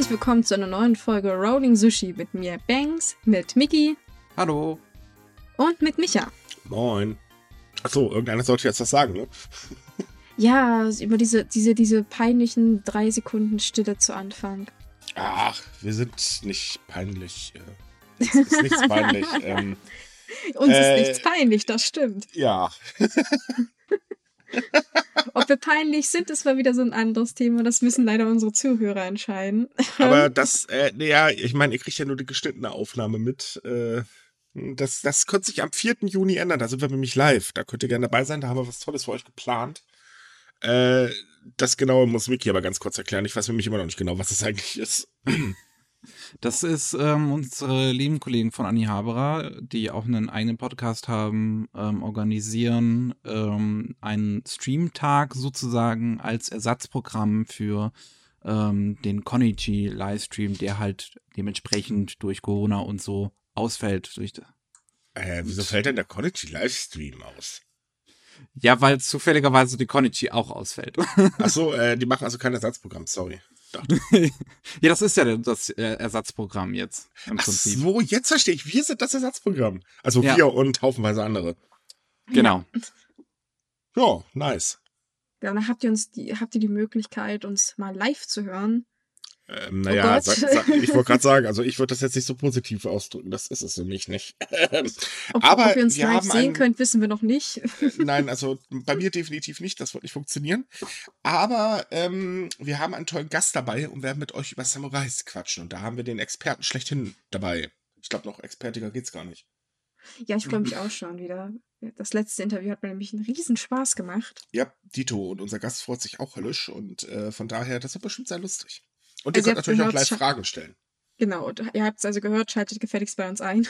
Herzlich willkommen zu einer neuen Folge Rolling Sushi mit mir Banks, mit Mickey Hallo. und mit Micha. Moin. Achso, irgendeiner sollte jetzt was sagen, ne? Ja, über diese, diese, diese peinlichen drei Sekunden Stille zu Anfang. Ach, wir sind nicht peinlich. äh, Es ist nichts peinlich. ähm, Uns Äh, ist nichts peinlich, das stimmt. ja, Ob wir peinlich sind, ist mal wieder so ein anderes Thema. Das müssen leider unsere Zuhörer entscheiden. aber das, äh, ja, ich meine, ihr kriegt ja nur die geschnittene Aufnahme mit. Äh, das, das könnte sich am 4. Juni ändern. Da sind wir nämlich live. Da könnt ihr gerne dabei sein. Da haben wir was Tolles für euch geplant. Äh, das Genaue muss Miki aber ganz kurz erklären. Ich weiß nämlich immer noch nicht genau, was das eigentlich ist. Das ist ähm, unsere lieben Kollegen von Anni Haberer, die auch einen eigenen Podcast haben, ähm, organisieren ähm, einen Streamtag sozusagen als Ersatzprogramm für ähm, den Konichi Livestream, der halt dementsprechend durch Corona und so ausfällt. Äh, wieso fällt denn der Konichi Livestream aus? ja, weil zufälligerweise die Konichi auch ausfällt. Achso, äh, die machen also kein Ersatzprogramm, sorry. ja, das ist ja das äh, Ersatzprogramm jetzt im Ach Prinzip. so, jetzt verstehe ich. Wir sind das Ersatzprogramm. Also Ja. wir und haufenweise andere. Genau. Ja, nice. Ja, dann habt ihr uns die, habt ihr die Möglichkeit, uns mal live zu hören. Ähm, naja, Gott. sag, sag, ich wollte gerade sagen, also ich würde das jetzt nicht so positiv ausdrücken. Das ist es für mich nicht. Ob, Aber ob ihr uns wir live sehen einen- könnt, wissen wir noch nicht. Äh, Nein, also bei mir definitiv nicht. Das wird nicht funktionieren. Aber ähm, wir haben einen tollen Gast dabei und werden mit euch über Samurais quatschen. Und da haben wir den Experten schlechthin dabei. Ich glaube, noch expertiger geht's gar nicht. Ja, ich freue mich auch schon wieder. Das letzte Interview hat mir nämlich einen riesen Spaß gemacht. Ja, Dito und unser Gast freut sich auch höllisch und äh, von daher, das wird bestimmt sehr lustig. Und Also ihr ihr könnt habt natürlich auch gleich Scha- Fragen stellen. Genau, und ihr habt es also gehört, schaltet gefälligst bei uns ein.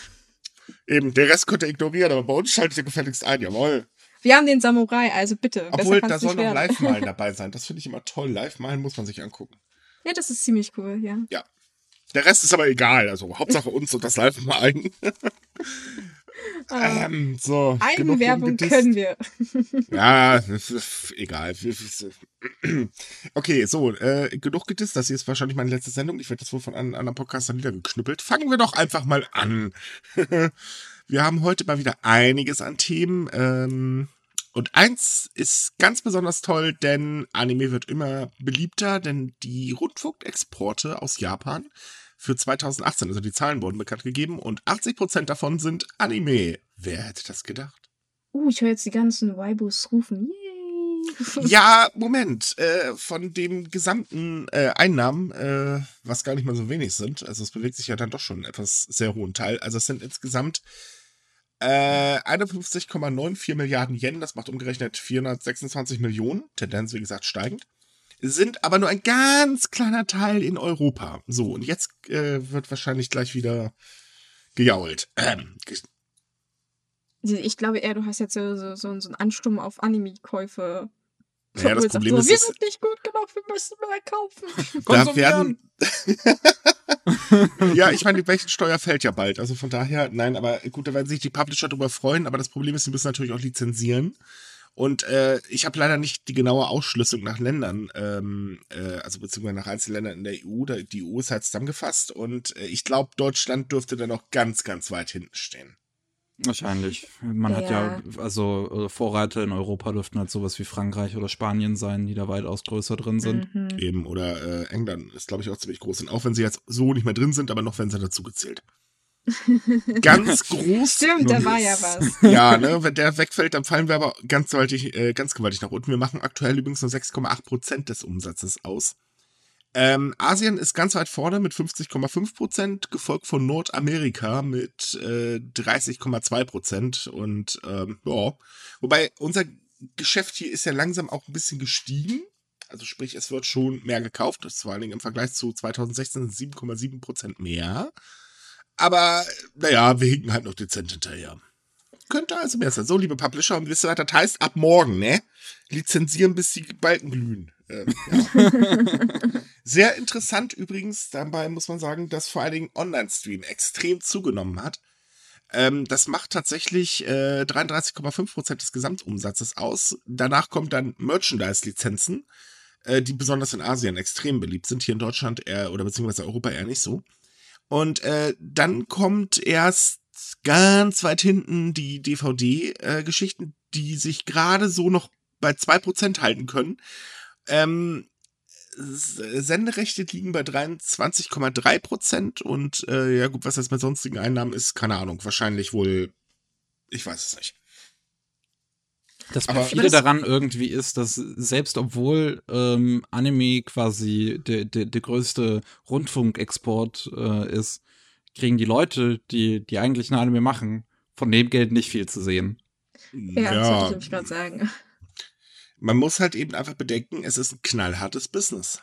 Eben, der Rest könnt ihr ignorieren, aber bei uns schaltet ihr gefälligst ein, jawohl. Wir haben den Samurai, also bitte. Obwohl, da soll noch. Live-Malen dabei sein. Das finde ich immer toll. Live-Malen muss man sich angucken. Ja, das ist ziemlich cool, ja. Ja. Der Rest ist aber egal. Also Hauptsache uns und das Live-Malen. Ah, ähm, so. Eigenwerbung können wir. Ja, egal. Okay, so, äh, genug gedisst. Das hier ist wahrscheinlich meine letzte Sendung. Ich werde das wohl von einem anderen Podcastern niedergeknüppelt. Fangen wir doch einfach mal an. wir haben heute mal wieder einiges an Themen. Ähm, und eins ist ganz besonders toll, denn Anime wird immer beliebter, denn die Rundfunkexporte aus Japan für 2018, also die Zahlen wurden bekannt gegeben und 80% davon sind Anime. Wer hätte das gedacht? Uh, ich höre jetzt die ganzen Waibus rufen. Yay! Ja, Moment. Äh, von dem gesamten äh, Einnahmen, äh, was gar nicht mal so wenig sind, also es bewegt sich ja dann doch schon einen etwas sehr hohen Teil. Also es sind insgesamt äh, 51,94 Milliarden Yen, das macht umgerechnet 426 Millionen, Tendenz wie gesagt steigend, sind aber nur ein ganz kleiner Teil in Europa. So, und jetzt äh, wird wahrscheinlich gleich wieder gejault. Ähm, ge- Ich glaube eher, du hast jetzt so, so, so einen Ansturm auf Anime-Käufe. Naja, das. Problem so, ist, wir sind nicht gut genug, wir müssen mehr kaufen. Da werden. ja, ich meine, die Welchensteuer fällt ja bald. Also von daher, nein, aber gut, da werden sich die Publisher drüber freuen. Aber das Problem ist, sie müssen natürlich auch lizenzieren. Und äh, ich habe leider nicht die genaue Ausschlüsselung nach Ländern, ähm, äh, also beziehungsweise nach Einzelländern in der EU. Da, die EU ist halt zusammengefasst und äh, ich glaube, Deutschland dürfte da noch ganz, ganz weit hinten stehen. Wahrscheinlich. Man hat ja, Ja. also äh, Vorreiter in Europa dürften halt sowas wie Frankreich oder Spanien sein, die da weitaus größer drin sind. Mhm. Eben, oder äh, England ist, glaube ich, auch ziemlich groß. Und auch wenn sie jetzt so nicht mehr drin sind, aber noch wenn sie dazu gezählt. Ganz groß. Stimmt, da war ja was. Ja, ne, wenn der wegfällt, dann fallen wir aber ganz gewaltig, äh, ganz gewaltig nach unten. Wir machen aktuell übrigens nur 6,8 Prozent des Umsatzes aus. Ähm, Asien ist ganz weit vorne mit 50,5 Prozent, gefolgt von Nordamerika mit äh, 30,2 Prozent. Und ähm, ja, wobei unser Geschäft hier ist ja langsam auch ein bisschen gestiegen. Also sprich, es wird schon mehr gekauft. Das ist vor allen Dingen im Vergleich zu 2016 7,7 Prozent mehr. Aber naja, wir hinken halt noch dezent hinterher. Könnte also mehr sein. So, liebe Publisher, und wisst ihr, was das heißt? Ab morgen, ne? Lizenzieren, bis die Balken glühen. Ähm, ja. Sehr interessant übrigens, dabei muss man sagen, dass vor allen Dingen Online-Stream extrem zugenommen hat. Ähm, das macht tatsächlich äh, 33,5% des Gesamtumsatzes aus. Danach kommt dann Merchandise-Lizenzen. äh, die besonders in Asien extrem beliebt sind, hier in Deutschland eher oder beziehungsweise Europa eher nicht so. Und äh, dann kommt erst ganz weit hinten die DVD-Geschichten, die sich gerade so noch bei 2% halten können. Ähm, Senderechte liegen bei 23,3 Prozent und äh, ja gut, was das mit sonstigen Einnahmen ist, keine Ahnung. Wahrscheinlich wohl, ich weiß es nicht. Das perfide daran irgendwie ist, dass selbst obwohl ähm, Anime quasi der, der, der größte Rundfunkexport äh, ist, kriegen die Leute, die die eigentlich eine Anime machen, von dem Geld nicht viel zu sehen. Ja, ja. das wollte ich gerade sagen. Man muss halt eben einfach bedenken, es ist ein knallhartes Business.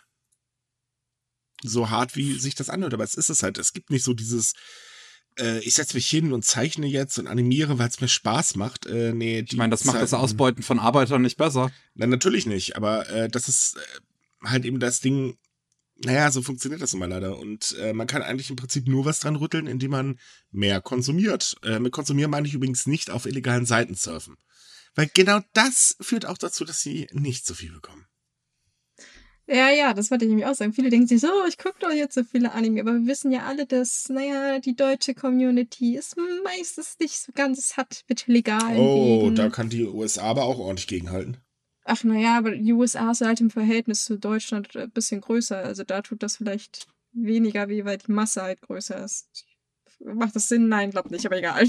So hart, wie sich das anhört, aber es ist es halt. Es gibt nicht so dieses, äh, ich setze mich hin und zeichne jetzt und animiere, weil es mir Spaß macht. Äh, nee, ich meine, das macht das Ausbeuten von Arbeitern nicht besser. Nein, natürlich nicht, aber äh, das ist äh, halt eben das Ding, naja, so funktioniert das immer leider. Und äh, man kann eigentlich im Prinzip nur was dran rütteln, indem man mehr konsumiert. Äh, mit konsumieren meine ich übrigens nicht auf illegalen Seiten surfen. Weil genau das führt auch dazu, dass sie nicht so viel bekommen. Ja, ja, das wollte ich nämlich auch sagen. Viele denken sich so, oh, ich gucke doch jetzt so viele Anime, aber wir wissen ja alle, dass, naja, die deutsche Community ist meistens nicht so ganz hat mit legalen Oh, Wegen. da kann die USA aber auch ordentlich gegenhalten. Ach, naja, aber die USA ist halt im Verhältnis zu Deutschland ein bisschen größer. Also da tut das vielleicht weniger weh, weil die Masse halt größer ist. Macht das Sinn? Nein, glaub nicht, aber egal.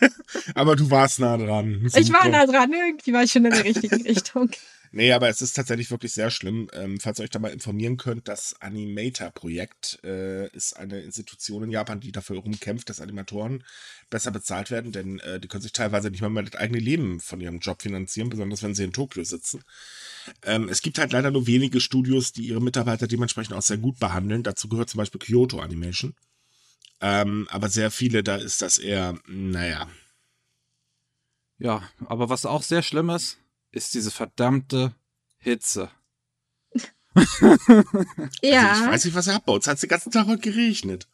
aber du warst nah dran. Ich war nah dran, irgendwie war ich schon in der richtigen Richtung. Nee, aber es ist tatsächlich wirklich sehr schlimm. Ähm, falls ihr euch da mal informieren könnt, das Animator-Projekt äh, ist eine Institution in Japan, die dafür rumkämpft, dass Animatoren besser bezahlt werden, denn äh, die können sich teilweise nicht mal mehr das eigene Leben von ihrem Job finanzieren, besonders wenn sie in Tokio sitzen. Ähm, es gibt halt leider nur wenige Studios, die ihre Mitarbeiter dementsprechend auch sehr gut behandeln. Dazu gehört zum Beispiel Kyoto Animation. Ähm, aber sehr viele, da ist das eher, naja. Ja, aber was auch sehr schlimm ist, ist diese verdammte Hitze. ja. Also ich weiß nicht, was er abbaut. Es hat den ganzen Tag heute geregnet.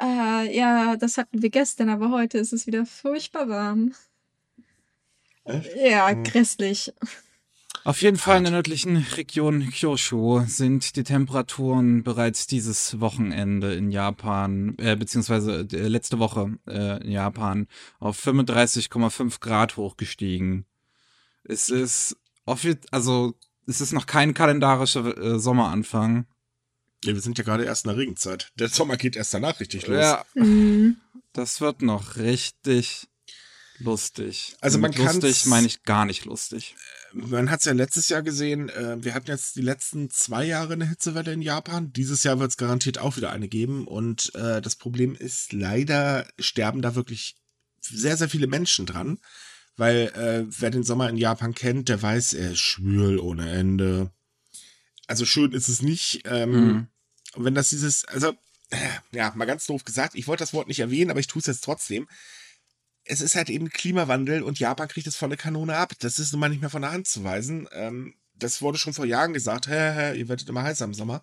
Äh, ja, das hatten wir gestern, aber heute ist es wieder furchtbar warm. Echt? Ja, hm. grässlich. Auf jeden Fall in der nördlichen Region Kyushu sind die Temperaturen bereits dieses Wochenende in Japan, äh, beziehungsweise äh, letzte Woche äh, in Japan auf 35,5 Grad hochgestiegen. Es ist also es ist noch kein kalendarischer äh, Sommeranfang. Ja, wir sind ja gerade erst in der Regenzeit. Der Sommer geht erst danach richtig los. Ja. Mhm. Das wird noch richtig lustig. Also man kann lustig meine ich gar nicht lustig. Man hat es ja letztes Jahr gesehen. Äh, wir hatten jetzt die letzten zwei Jahre eine Hitzewelle in Japan. Dieses Jahr wird es garantiert auch wieder eine geben. Und äh, das Problem ist, leider sterben da wirklich sehr, sehr viele Menschen dran. Weil äh, wer den Sommer in Japan kennt, der weiß, er ist schwül ohne Ende. Also schön ist es nicht. Ähm, mhm. Wenn das dieses, also, äh, ja, mal ganz doof gesagt, ich wollte das Wort nicht erwähnen, aber ich tue es jetzt trotzdem es ist halt eben Klimawandel und Japan kriegt es volle Kanone ab. Das ist nun mal nicht mehr von der Hand zu weisen. Ähm, das wurde schon vor Jahren gesagt, hä, hä, ihr werdet immer heißer im Sommer.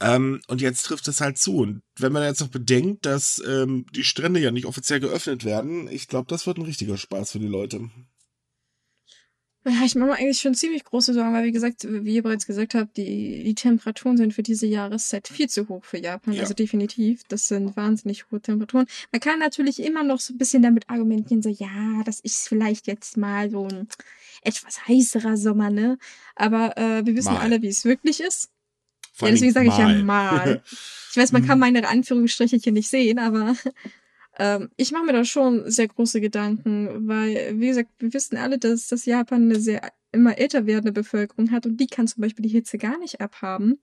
Ähm, und jetzt trifft es halt zu. Und wenn man jetzt noch bedenkt, dass ähm, die Strände ja nicht offiziell geöffnet werden, ich glaube, das wird ein richtiger Spaß für die Leute. Ja, ich mache mir eigentlich schon ziemlich große Sorgen, weil wie gesagt, wie ihr bereits gesagt habt, die, die Temperaturen sind für diese Jahreszeit viel zu hoch für Japan. Ja. Also definitiv, das sind wahnsinnig hohe Temperaturen. Man kann natürlich immer noch so ein bisschen damit argumentieren, so ja, das ist vielleicht jetzt mal so ein etwas heißerer Sommer, ne? Aber äh, wir wissen mal. alle, wie es wirklich ist. Vor ja, deswegen sage ich ja mal. Ich weiß, man kann mhm. meine Anführungsstriche hier nicht sehen, aber ähm, ich mache mir da schon sehr große Gedanken, weil, wie gesagt, wir wissen alle, dass, dass Japan eine sehr immer älter werdende Bevölkerung hat und die kann zum Beispiel die Hitze gar nicht abhaben.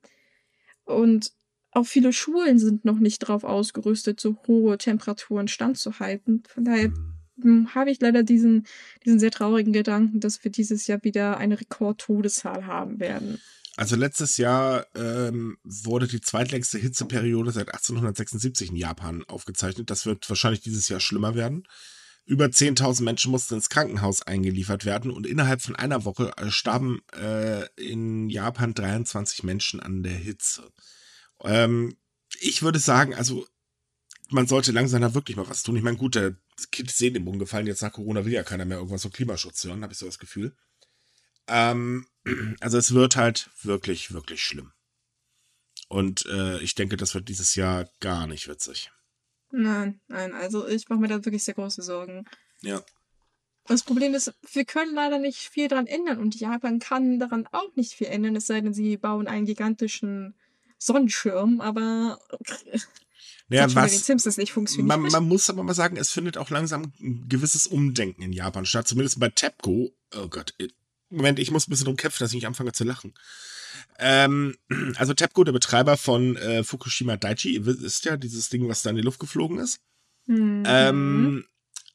Und auch viele Schulen sind noch nicht darauf ausgerüstet, so hohe Temperaturen standzuhalten. Von daher hm, habe ich leider diesen, diesen sehr traurigen Gedanken, dass wir dieses Jahr wieder eine Rekordtodeszahl haben werden. Also letztes Jahr ähm, wurde die zweitlängste Hitzeperiode seit 1876 in Japan aufgezeichnet. Das wird wahrscheinlich dieses Jahr schlimmer werden. Über 10.000 Menschen mussten ins Krankenhaus eingeliefert werden und innerhalb von einer Woche äh, starben äh, in Japan 23 Menschen an der Hitze. Ähm, ich würde sagen, also man sollte langsam da wirklich mal was tun. Ich meine, gut, der Kind ist eh dem umgefallen. Jetzt nach Corona will ja keiner mehr irgendwas vom Klimaschutz hören, habe ich so das Gefühl. Ähm, also es wird halt wirklich, wirklich schlimm. Und äh, ich denke, das wird dieses Jahr gar nicht witzig. Nein, nein, also ich mache mir da wirklich sehr große Sorgen. Ja. Das Problem ist, wir können leider nicht viel daran ändern und Japan kann daran auch nicht viel ändern, es sei denn, sie bauen einen gigantischen Sonnenschirm, aber naja, was. Man, man, muss aber mal sagen, es findet auch langsam ein gewisses Umdenken in Japan statt, zumindest bei TEPCO. Oh Gott, Moment, ich muss ein bisschen drum kämpfen, dass ich nicht anfange zu lachen. Ähm, also TEPCO, der Betreiber von äh, Fukushima Daiichi, ist ja dieses Ding, was da in die Luft geflogen ist, mhm. ähm,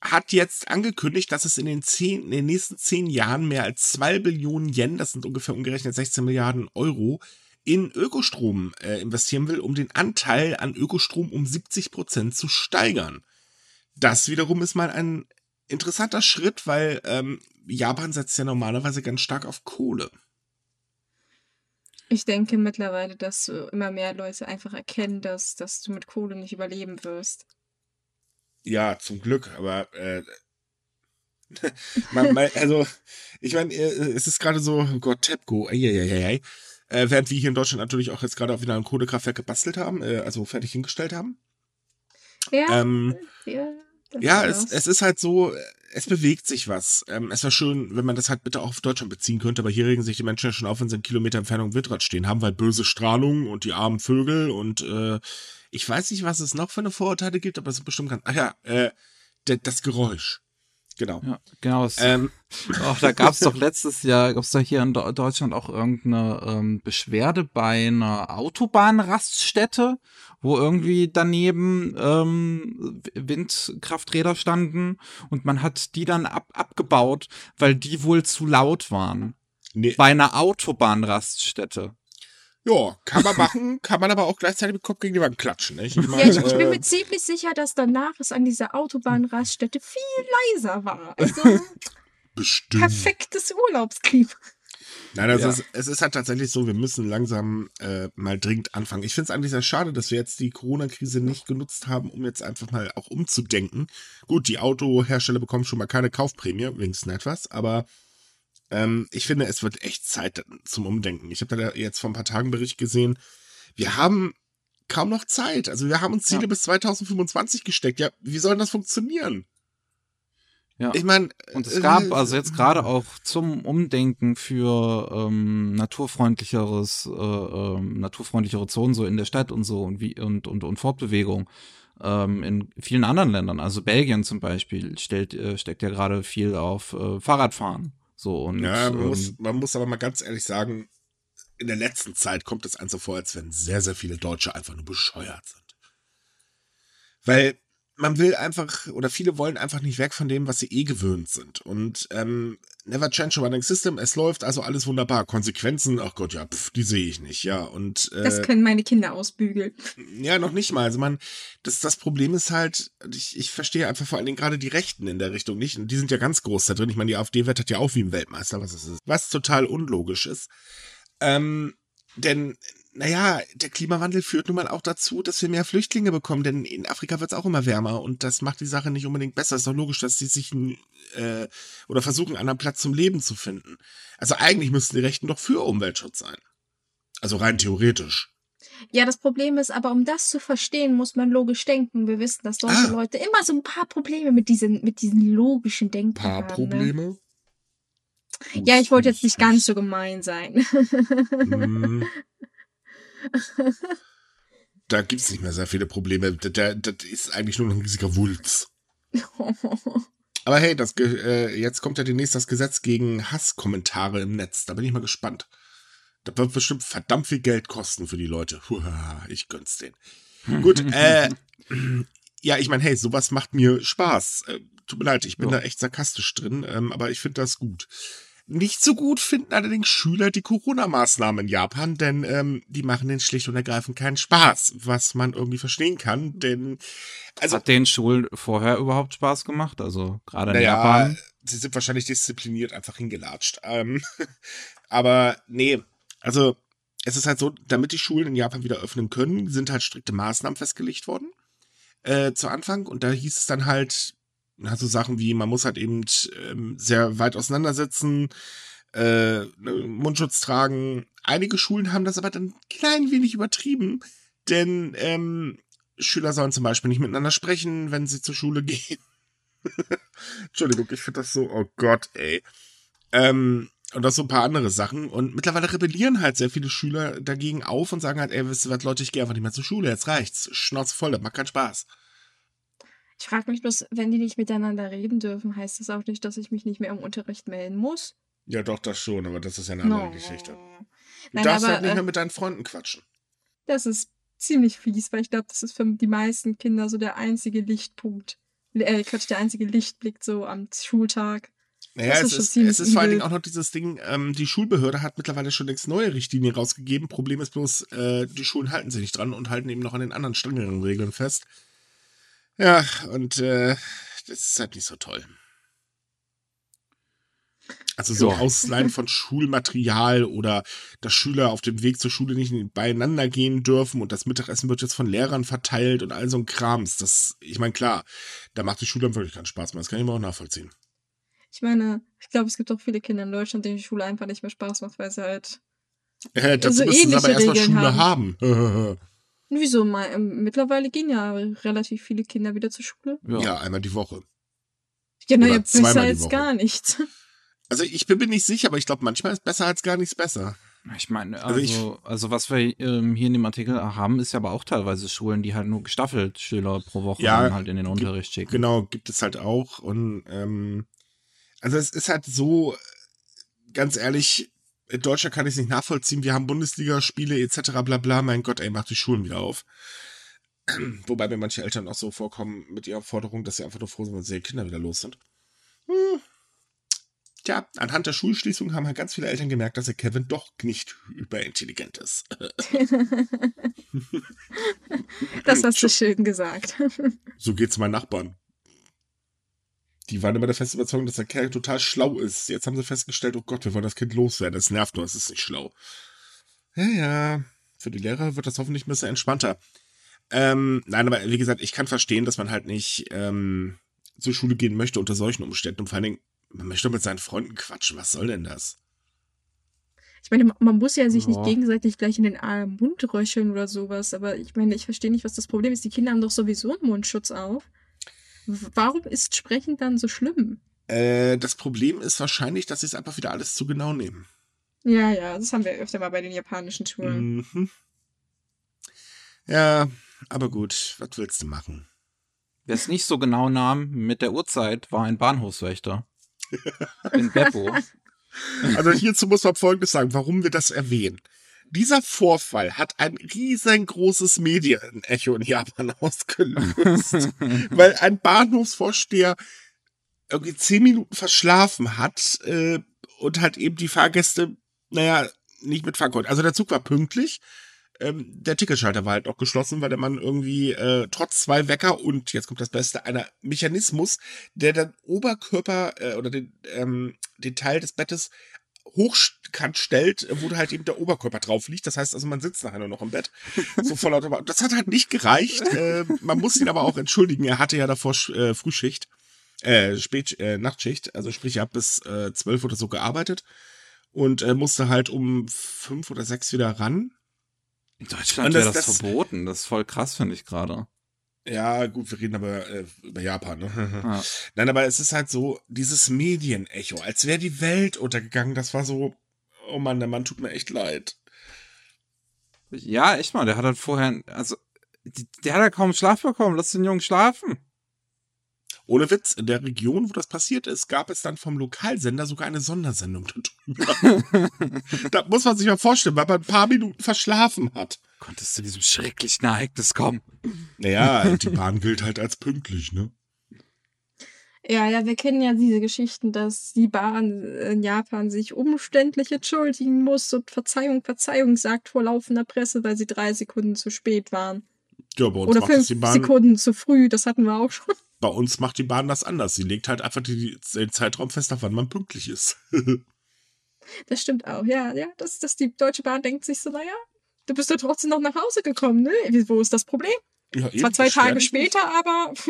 hat jetzt angekündigt, dass es in den, zehn, in den nächsten zehn Jahren mehr als zwei Billionen Yen, das sind ungefähr umgerechnet 16 Milliarden Euro, in Ökostrom äh, investieren will, um den Anteil an Ökostrom um 70 Prozent zu steigern. Das wiederum ist mal ein interessanter Schritt, weil ähm, Japan setzt ja normalerweise ganz stark auf Kohle. Ich denke mittlerweile, dass immer mehr Leute einfach erkennen, dass, dass du mit Kohle nicht überleben wirst. Ja, zum Glück, aber äh, man, man, also, ich meine, äh, es ist gerade so, oh Gott, TEPCO, ey. Äh, während wir hier in Deutschland natürlich auch jetzt gerade auch wieder ein Kohlekraftwerk gebastelt haben, äh, also fertig hingestellt haben. Ja, ähm, ja, ja es, es ist halt so, es bewegt sich was. Ähm, es wäre schön, wenn man das halt bitte auch auf Deutschland beziehen könnte, aber hier regen sich die Menschen ja schon auf, wenn sie einen Kilometer Entfernung Windrad stehen haben, weil böse Strahlung und die armen Vögel und äh, ich weiß nicht, was es noch für eine Vorurteile gibt, aber es ist bestimmt ganz. Ach ja, äh, das Geräusch. Genau. Ja, genau. Ähm, auch da gab es doch letztes Jahr, gab es da hier in Deutschland auch irgendeine ähm, Beschwerde bei einer Autobahnraststätte, wo irgendwie daneben ähm, Windkrafträder standen und man hat die dann ab abgebaut, weil die wohl zu laut waren. Nee. Bei einer Autobahnraststätte. Ja, kann man machen, kann man aber auch gleichzeitig mit Kopf gegen die Wand klatschen. Nicht? Ich, mein, ja, ich, ich, bin äh, mir ziemlich sicher, dass danach es an dieser Autobahnraststätte viel leiser war. Also, Bestimmt. Perfektes Urlaubsklima. Nein, also ja. es, es, ist halt tatsächlich so, wir müssen langsam äh, mal dringend anfangen. Ich finde es eigentlich sehr schade, dass wir jetzt die Corona-Krise nicht genutzt haben, um jetzt einfach mal auch umzudenken. Gut, die Autohersteller bekommen schon mal keine Kaufprämie, wenigstens etwas, aber ähm, ich finde, es wird echt Zeit zum Umdenken. Ich habe da jetzt vor ein paar Tagen Bericht gesehen. Wir haben kaum noch Zeit. Also wir haben uns Ziele ja. bis 2025 gesteckt. Ja, wie soll das funktionieren? Ja. Ich meine, und es gab äh, also jetzt gerade auch zum Umdenken für ähm, naturfreundlicheres, äh, äh, naturfreundlichere Zonen so in der Stadt und so und wie und und und Fortbewegung ähm, in vielen anderen Ländern. Also Belgien zum Beispiel stellt äh, steckt ja gerade viel auf äh, Fahrradfahren. So und ja, man, ähm, muss, man muss aber mal ganz ehrlich sagen, in der letzten Zeit kommt es einem so vor, als wenn sehr sehr viele Deutsche einfach nur bescheuert sind. Weil man will einfach, oder viele wollen einfach nicht weg von dem, was sie eh gewöhnt sind. Und ähm, never change a running system, es läuft also alles wunderbar. Konsequenzen, ach Gott, ja, pff, die sehe ich nicht, ja. Und äh, Das können meine Kinder ausbügeln. Ja, noch nicht mal. Also man, das, das Problem ist halt, ich, ich verstehe einfach vor allen Dingen gerade die Rechten in der Richtung nicht. Und die sind ja ganz groß da drin. Ich meine, die AfD wettert ja auch wie ein Weltmeister, was es ist. Was total unlogisch ist. Ähm, denn naja, der Klimawandel führt nun mal auch dazu, dass wir mehr Flüchtlinge bekommen, denn in Afrika wird es auch immer wärmer und das macht die Sache nicht unbedingt besser. Ist doch logisch, dass sie sich äh, oder versuchen, einen anderen Platz zum Leben zu finden. Also eigentlich müssten die Rechten doch für Umweltschutz sein. Also rein theoretisch. Ja, das Problem ist aber, um das zu verstehen, muss man logisch denken. Wir wissen, dass solche ah. Leute immer so ein paar Probleme mit diesen, mit diesen logischen Denken paar haben. Paar ne? Probleme? Ne? Ja, ich wollte jetzt nicht ganz so gemein sein. da gibt es nicht mehr sehr viele Probleme. Das, das ist eigentlich nur noch ein riesiger Wulz. Aber hey, das, äh, jetzt kommt ja demnächst das Gesetz gegen Hasskommentare im Netz. Da bin ich mal gespannt. Das wird bestimmt verdammt viel Geld kosten für die Leute. Huah, ich gönn's denen. Gut, äh, ja, ich meine, hey, sowas macht mir Spaß. Äh, tut mir leid, ich bin ja. da echt sarkastisch drin, ähm, aber ich finde das gut. Nicht so gut finden. Allerdings Schüler die Corona-Maßnahmen in Japan, denn ähm, die machen den schlicht und ergreifend keinen Spaß, was man irgendwie verstehen kann, denn also hat den Schulen vorher überhaupt Spaß gemacht, also gerade in naja, Japan. Sie sind wahrscheinlich diszipliniert einfach hingelatscht, ähm, aber nee, also es ist halt so, damit die Schulen in Japan wieder öffnen können, sind halt strikte Maßnahmen festgelegt worden äh, zu Anfang. Und da hieß es dann halt, so Sachen wie, man muss halt eben ähm, sehr weit auseinandersetzen, äh, ne, Mundschutz tragen. Einige Schulen haben das aber dann klein wenig übertrieben, denn ähm, Schüler sollen zum Beispiel nicht miteinander sprechen, wenn sie zur Schule gehen. Entschuldigung, ich finde das so, oh Gott, ey. Ähm, und das so ein paar andere Sachen. Und mittlerweile rebellieren halt sehr viele Schüler dagegen auf und sagen halt, ey, wisst ihr was, Leute, ich gehe einfach nicht mehr zur Schule, jetzt reicht's. Schnauze voll, das macht keinen Spaß. Ich frage mich bloß, wenn die nicht miteinander reden dürfen, heißt das auch nicht, dass ich mich nicht mehr im Unterricht melden muss? Ja, doch, das schon, aber das ist ja eine andere no. Geschichte. Du Nein, darfst aber, halt nicht äh, mehr mit deinen Freunden quatschen. Das ist ziemlich fies, weil ich glaube, das ist für die meisten Kinder so der einzige Lichtpunkt. Äh, Quatsch, der einzige Lichtblick so am Schultag. Naja, es ist, es ist vor allen Dingen auch noch dieses Ding, ähm, die Schulbehörde hat mittlerweile schon längst neue Richtlinien rausgegeben. Problem ist bloß, äh, die Schulen halten sich nicht dran und halten eben noch an den anderen strengeren Regeln fest. Ja, und äh, das ist halt nicht so toll. Also so. Ausleihen von Schulmaterial oder dass Schüler auf dem Weg zur Schule nicht beieinander gehen dürfen und das Mittagessen wird jetzt von Lehrern verteilt und all so ein Krams. Das, ich meine, klar, da macht die Schule dann wirklich keinen Spaß mehr. Das kann ich mir auch nachvollziehen. Ich meine, ich glaube, es gibt auch viele Kinder in Deutschland, denen die Schule einfach nicht mehr Spaß macht, weil sie halt. Äh, dazu so müssen sie aber erstmal Schule haben. haben. Wieso? Ähm, mittlerweile gehen ja relativ viele Kinder wieder zur Schule. Ja, ja einmal die Woche. Ja, naja, besser als gar nichts. Also ich bin mir nicht sicher, aber ich glaube, manchmal ist besser als gar nichts besser. Ich meine, also, also, ich, also was wir ähm, hier in dem Artikel haben, ist ja aber auch teilweise Schulen, die halt nur gestaffelt Schüler pro Woche ja, halt in den Unterricht schicken. Genau, gibt es halt auch. Und ähm, also es ist halt so, ganz ehrlich, in Deutschland kann ich es nicht nachvollziehen. Wir haben Bundesligaspiele etc. bla bla. Mein Gott, ey, macht die Schulen wieder auf. Wobei mir manche Eltern auch so vorkommen mit ihrer Forderung, dass sie einfach nur froh sind, wenn ihre Kinder wieder los sind. Hm. Tja, anhand der Schulschließung haben halt ganz viele Eltern gemerkt, dass der Kevin doch nicht überintelligent ist. das hast du schön gesagt. so geht's meinen Nachbarn. Die waren immer der festen Überzeugung, dass der Kerl total schlau ist. Jetzt haben sie festgestellt, oh Gott, wir wollen das Kind loswerden. Das nervt nur, es ist nicht schlau. Ja, ja. Für die Lehrer wird das hoffentlich ein bisschen entspannter. Ähm, nein, aber wie gesagt, ich kann verstehen, dass man halt nicht ähm, zur Schule gehen möchte unter solchen Umständen. Und vor allen Dingen, man möchte mit seinen Freunden quatschen. Was soll denn das? Ich meine, man muss ja sich oh. nicht gegenseitig gleich in den Mund röcheln oder sowas. Aber ich meine, ich verstehe nicht, was das Problem ist. Die Kinder haben doch sowieso einen Mundschutz auf. Warum ist Sprechen dann so schlimm? Äh, das Problem ist wahrscheinlich, dass sie es einfach wieder alles zu genau nehmen. Ja, ja, das haben wir öfter mal bei den japanischen Schulen. Mhm. Ja, aber gut, was willst du machen? Wer es nicht so genau nahm mit der Uhrzeit, war ein Bahnhofswächter. In Beppo. Also hierzu muss man Folgendes sagen, warum wir das erwähnen. Dieser Vorfall hat ein riesengroßes Medienecho in Japan ausgelöst, weil ein Bahnhofsvorsteher irgendwie zehn Minuten verschlafen hat äh, und halt eben die Fahrgäste, naja, nicht mitfahren konnte. Also der Zug war pünktlich, ähm, der Ticketschalter war halt auch geschlossen, weil der Mann irgendwie äh, trotz zwei Wecker und jetzt kommt das Beste, einer Mechanismus, der den Oberkörper äh, oder den, ähm, den Teil des Bettes hochkant stellt, wo halt eben der Oberkörper drauf liegt. Das heißt also, man sitzt nachher nur noch im Bett. So voll lauter. Das hat halt nicht gereicht. Äh, man muss ihn aber auch entschuldigen. Er hatte ja davor äh, Frühschicht, äh, Spät, äh, Nachtschicht. Also sprich, er hat bis äh, zwölf oder so gearbeitet und äh, musste halt um fünf oder sechs wieder ran. In Deutschland wäre das, das, verboten. Das ist voll krass, finde ich gerade. Ja, gut, wir reden aber äh, über Japan. Ne? Ja. Nein, aber es ist halt so, dieses Medienecho, als wäre die Welt untergegangen. Das war so, oh Mann, der Mann tut mir echt leid. Ja, echt mal, der hat halt vorher, also, der hat ja kaum Schlaf bekommen. Lass den Jungen schlafen. Ohne Witz, in der Region, wo das passiert ist, gab es dann vom Lokalsender sogar eine Sondersendung darüber. da muss man sich mal vorstellen, weil man ein paar Minuten verschlafen hat. Konntest du diesem schrecklichen Ereignis kommen? Naja, die Bahn gilt halt als pünktlich, ne? Ja, ja, wir kennen ja diese Geschichten, dass die Bahn in Japan sich umständlich entschuldigen muss und Verzeihung, Verzeihung sagt vor laufender Presse, weil sie drei Sekunden zu spät waren. Ja, bei uns Oder fünf Sekunden zu früh, das hatten wir auch schon. Bei uns macht die Bahn das anders. Sie legt halt einfach die, den Zeitraum fest, auf wann man pünktlich ist. das stimmt auch, ja. ja dass, dass die Deutsche Bahn denkt sich so, naja, du bist ja trotzdem noch nach Hause gekommen, ne? Wo ist das Problem? Ja, Zwar zwei Tage später, aber.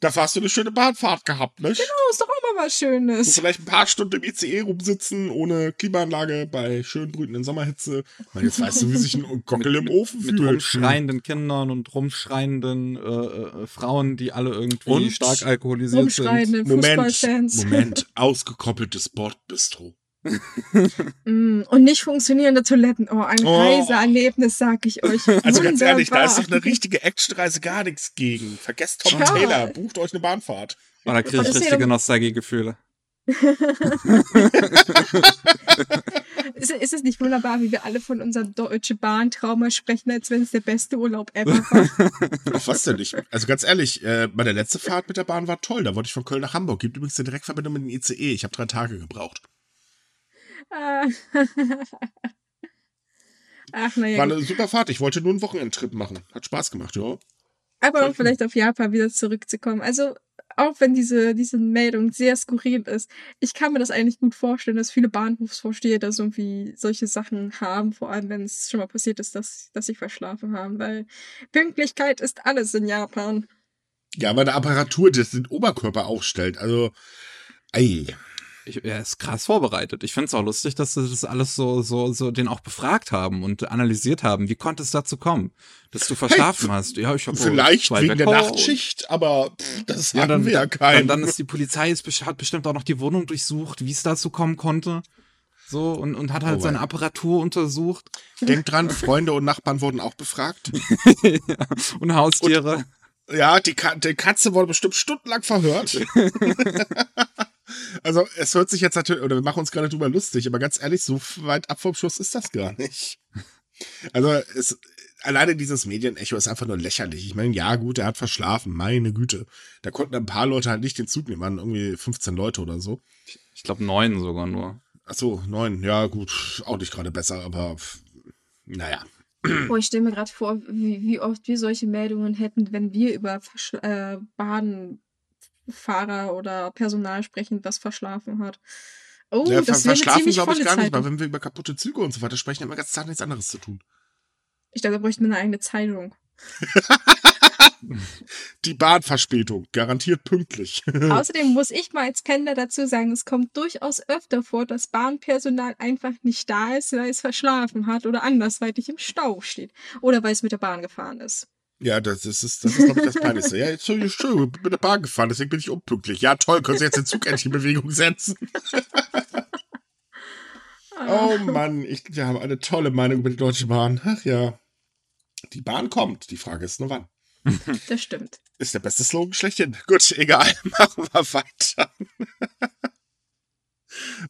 Dafür hast du eine schöne Bahnfahrt gehabt, nicht? Genau, ist doch auch mal was Schönes. Und vielleicht ein paar Stunden im ICE rumsitzen, ohne Klimaanlage, bei schön brütenden Sommerhitze. Man, jetzt weißt du, wie sich ein Gockel im Ofen Mit fühlt. rumschreienden Kindern und rumschreienden äh, äh, Frauen, die alle irgendwie Und stark alkoholisiert sind. Moment. Moment, ausgekoppeltes Bordbistro. Mm, Und nicht funktionierende Toiletten. Oh, ein Oh. Reiseerlebnis, sag ich euch. Also ganz ehrlich, da ist Wunderbar. doch eine richtige Actionreise gar nichts gegen. Vergesst Tom Ja. Taylor, bucht euch eine Bahnfahrt. Oh, da kriege ich richtige Nostalgiegefühle. Ist, ist es nicht wunderbar, wie wir alle von unserem Deutsche Bahn-Trauma sprechen, als wenn es der beste Urlaub ever war? Auf was denn nicht? Also ganz ehrlich, äh, meine letzte Fahrt mit der Bahn war toll. Da wollte ich von Köln nach Hamburg. Gibt übrigens eine Direktverbindung mit dem ICE. Ich habe drei Tage gebraucht. Ah. Ach, naja. War eine super Fahrt. Ich wollte nur einen Wochenendtrip machen. Hat Spaß gemacht, ja. Aber um vielleicht auf Japan wieder zurückzukommen. Also, auch wenn diese, diese Meldung sehr skurril ist, ich kann mir das eigentlich gut vorstellen, dass viele Bahnhofsvorsteher da so irgendwie solche Sachen haben, vor allem wenn es schon mal passiert ist, dass, dass sie verschlafen haben, weil Pünktlichkeit ist alles in Japan. Ja, aber eine Apparatur, das den Oberkörper aufstellt. Also, ey. Ich, er ist krass vorbereitet. Ich finde es auch lustig, dass sie das alles so, so, so den auch befragt haben und analysiert haben. Wie konnte es dazu kommen, dass du verschlafen hast? Ja, ich habe Vielleicht wegen der Wecker Nachtschicht, aber pff, das Ja, hatten dann, wir ja dann, keinen. dann ist die Polizei ist, hat bestimmt auch noch die Wohnung durchsucht, wie es dazu kommen konnte. So, und, und hat halt Oh, seine. Apparatur untersucht Denkt dran, Freunde und Nachbarn wurden auch befragt. und Haustiere. Ja, die, Ka die Katze wurde bestimmt stundenlang verhört. also, es hört sich jetzt natürlich, oder wir machen uns gerade drüber lustig, aber ganz ehrlich, so weit ab vom Schuss ist das gar nicht. Also, es, alleine dieses Medienecho ist einfach nur lächerlich. Ich meine, ja, gut, er hat verschlafen, meine Güte. Da konnten ein paar Leute halt nicht den Zug nehmen, waren irgendwie 15 Leute oder so. Ich glaube neun sogar nur. Ach so, neun, ja, gut, auch nicht gerade besser, aber naja. Boah, ich stelle mir gerade vor, wie, wie oft wir solche Meldungen hätten, wenn wir über Verschla äh, Bahnfahrer oder Personal sprechen, das verschlafen hat. Oh, ja, das ver verschlafen glaube ich gar nicht, Zeitung. weil wenn wir über kaputte Züge und so weiter sprechen, haben wir ganz Tag nichts anderes zu tun. Ich glaube, da bräuchte man eine eigene Zeitung. Die Bahnverspätung, garantiert pünktlich. Außerdem muss ich mal als Pendler dazu sagen, es kommt durchaus öfter vor, dass Bahnpersonal einfach nicht da ist, weil es verschlafen hat oder andersweitig im Stau steht. Oder weil es mit der Bahn gefahren ist. Ja, das ist, das ist glaube ich, das Peinlichste. Ja, jetzt ich schön, bin mit der Bahn gefahren, deswegen bin ich unpünktlich. Ja, toll, können Sie jetzt den Zug endlich in Bewegung setzen? Oh Mann, ich, wir haben eine tolle Meinung über die Deutsche Bahn. Ach ja. Die Bahn kommt, die Frage ist nur wann. Das stimmt. Ist der beste Slogan schlechthin. Gut, egal, machen wir weiter.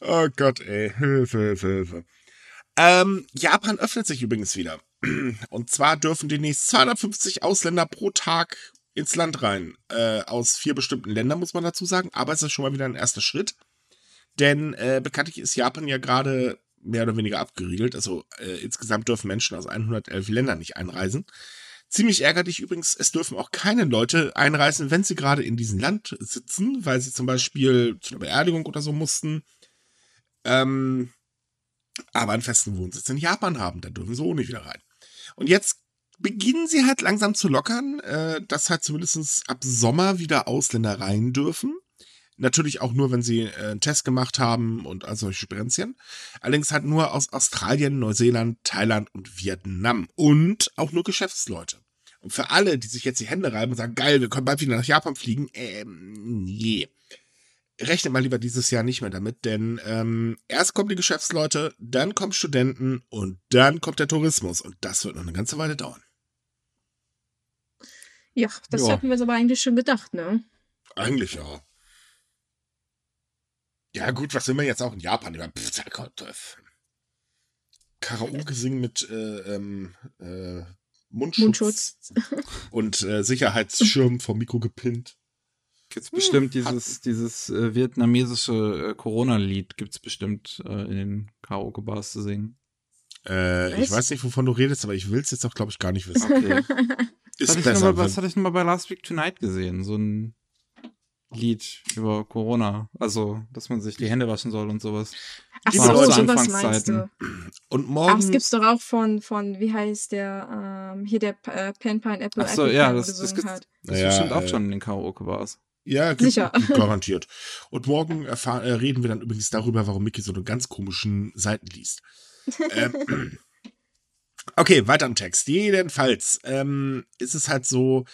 oh Gott, ey, Hilfe, Hilfe, Hilfe. Ähm, Japan öffnet sich übrigens wieder. Und zwar dürfen demnächst 250 Ausländer pro Tag ins Land rein. Äh, aus vier bestimmten Ländern, muss man dazu sagen. Aber es ist schon mal wieder ein erster Schritt. Denn äh, bekanntlich ist Japan ja gerade mehr oder weniger abgeriegelt. Also äh, insgesamt dürfen Menschen aus 111 Ländern nicht einreisen. Ziemlich ärgerlich übrigens, es dürfen auch keine Leute einreisen, wenn sie gerade in diesem Land sitzen, weil sie zum Beispiel zu einer Beerdigung oder so mussten. Ähm, aber einen festen Wohnsitz in Japan haben, da dürfen sie auch nicht wieder rein. Und jetzt beginnen sie halt langsam zu lockern, äh, dass halt zumindest ab Sommer wieder Ausländer rein dürfen. Natürlich auch nur, wenn sie äh, einen Test gemacht haben und all solche Sperenzien. Allerdings halt nur aus Australien, Neuseeland, Thailand und Vietnam. Und auch nur Geschäftsleute. Und für alle, die sich jetzt die Hände reiben und sagen, geil, wir können bald wieder nach Japan fliegen, ähm, nee. Rechnet mal lieber dieses Jahr nicht mehr damit, denn ähm, erst kommen die Geschäftsleute, dann kommen Studenten und dann kommt der Tourismus. Und das wird noch eine ganze Weile dauern. Ja, das Ja. hatten wir aber eigentlich schon gedacht, ne? Eigentlich ja. Ja, gut, was will man jetzt auch in Japan? Über äh, Karaoke singen mit äh, ähm, äh, Mundschutz, Mundschutz. und äh, Sicherheitsschirm vom Mikro gepinnt. Gibt's bestimmt dieses, dieses äh, vietnamesische äh, Corona-Lied, gibt's bestimmt äh, in den Karaoke-Bars zu singen. Äh, ich weiß nicht, wovon du redest, aber ich will es jetzt auch, glaube ich, gar nicht wissen. Okay. Ist Was hatte, ich besser. mal, was wenn- hatte ich noch mal bei Last Week Tonight gesehen? So ein Lied über Corona. Also, dass man sich die Hände waschen soll und sowas. Ach Die so, Leute- sowas meinst du. Und Ach, morgen. es gibt's doch auch von, von, wie heißt der, ähm, hier der äh, Pen Pineapple Ach so, Apple ja, Pie das, das gibt's hat. das Ja, bestimmt auch äh, schon in den Karaoke-Bars. Ja, Sicher. garantiert. Und morgen äh, reden wir dann übrigens darüber, warum Mickey so eine ganz komischen Seiten liest. ähm, okay, weiter im Text. Jedenfalls ähm, ist es halt so,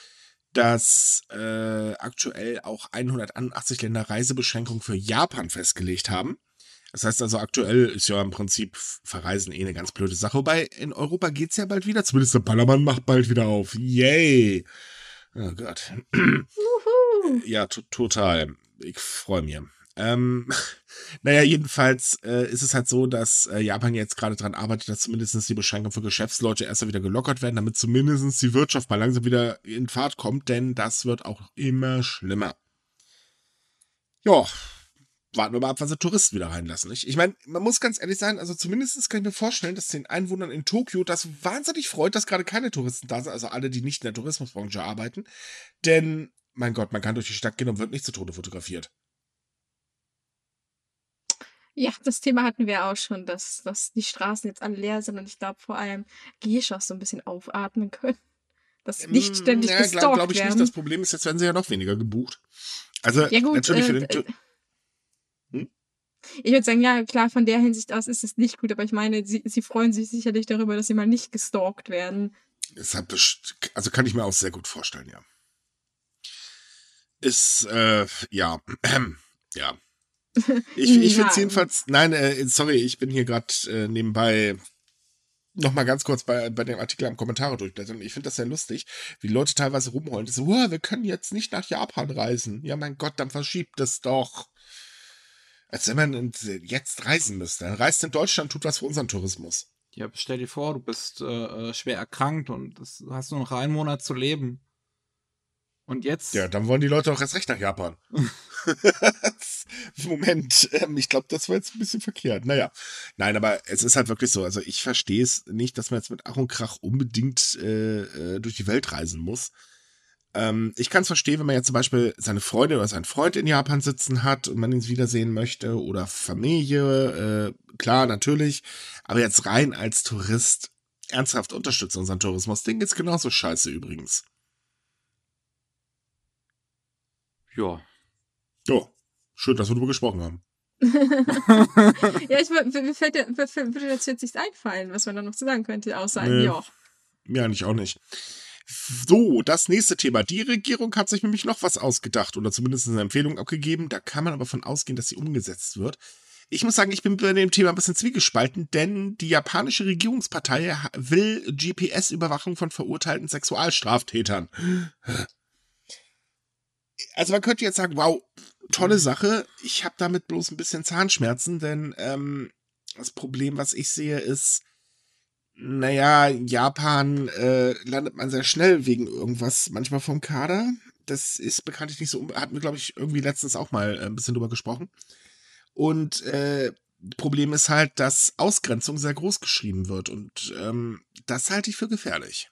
dass äh, aktuell auch 181 Länder Reisebeschränkungen für Japan festgelegt haben. Das heißt also, aktuell ist ja im Prinzip Verreisen eh eine ganz blöde Sache. Wobei in Europa geht's ja bald wieder. Zumindest der Ballermann macht bald wieder auf. Yay! Oh Gott. Ja, to total. Ich freue mich. Ähm, naja, jedenfalls äh, ist es halt so, dass äh, Japan jetzt gerade dran arbeitet, dass zumindest die Beschränkungen für Geschäftsleute erst wieder gelockert werden, damit zumindest die Wirtschaft mal langsam wieder in Fahrt kommt, denn das wird auch immer schlimmer. Ja, warten wir mal ab, wann sie Touristen wieder reinlassen. Ich, ich meine, man muss ganz ehrlich sein, also zumindest kann ich mir vorstellen, dass den Einwohnern in Tokio das wahnsinnig freut, dass gerade keine Touristen da sind, also alle, die nicht in der Tourismusbranche arbeiten. Denn, mein Gott, man kann durch die Stadt gehen und wird nicht zu Tode fotografiert. Ja, das Thema hatten wir auch schon, dass, dass die Straßen jetzt alle leer sind und ich glaube vor allem Geishas so ein bisschen aufatmen können. Dass nicht ständig ja, glaube glaub ich werden. nicht. Das Problem ist, jetzt werden sie ja noch weniger gebucht. Also, Ja, gut, natürlich für äh, den. äh, Hm? Ich würde sagen, ja, klar, von der Hinsicht aus ist es nicht gut, aber ich meine, sie, sie freuen sich sicherlich darüber, dass sie mal nicht gestalkt werden. Es hat also kann ich mir auch sehr gut vorstellen, ja. Ist, äh, ja, ähm, ja. Ich, ich finde Ja. jedenfalls, nein, äh, sorry, ich bin hier gerade äh, nebenbei noch mal ganz kurz bei, bei dem Artikel am Kommentare durchblättern. Ich finde das sehr lustig, wie die Leute teilweise rumheulen. Das so, "Wow, wir können jetzt nicht nach Japan reisen. Ja, mein Gott, dann verschiebt es doch. Als wenn man jetzt reisen müsste. Dann reist in Deutschland, tut was für unseren Tourismus. Ja, stell dir vor, du bist äh, äh, schwer erkrankt und das, hast nur noch einen Monat zu leben. Und jetzt? Ja, dann wollen die Leute auch erst recht nach Japan. Moment, ähm, ich glaube, das war jetzt ein bisschen verkehrt. Naja, nein, aber es ist halt wirklich so. Also ich verstehe es nicht, dass man jetzt mit Ach und Krach unbedingt äh, äh, durch die Welt reisen muss. Ähm, ich kann es verstehen, wenn man jetzt zum Beispiel seine Freundin oder seinen Freund in Japan sitzen hat und man ihn wiedersehen möchte oder Familie, äh, klar, natürlich. Aber jetzt rein als Tourist ernsthaft unterstützen unseren Tourismus. Den geht's genauso scheiße übrigens. Ja. Ja, schön, dass wir darüber gesprochen haben. ja, ich mir fällt, mir fällt- würde jetzt nichts einfallen, was man da noch zu sagen könnte, außer ein Nee. Ja. Mir eigentlich auch nicht. So, das nächste Thema. Die Regierung hat sich nämlich noch was ausgedacht oder zumindest eine Empfehlung abgegeben. Da kann man aber von ausgehen, dass sie umgesetzt wird. Ich muss sagen, ich bin bei dem Thema ein bisschen zwiegespalten, denn die japanische Regierungspartei will GPS-Überwachung von verurteilten Sexualstraftätern. Also man könnte jetzt sagen, wow, tolle Sache. Ich habe damit bloß ein bisschen Zahnschmerzen, denn ähm, das Problem, was ich sehe, ist, naja, in Japan äh, landet man sehr schnell wegen irgendwas, manchmal vom Kader. Das ist bekanntlich nicht so, hatten wir, glaube ich, irgendwie letztens auch mal äh, ein bisschen drüber gesprochen. Und äh, Problem ist halt, dass Ausgrenzung sehr groß geschrieben wird und ähm, das halte ich für gefährlich.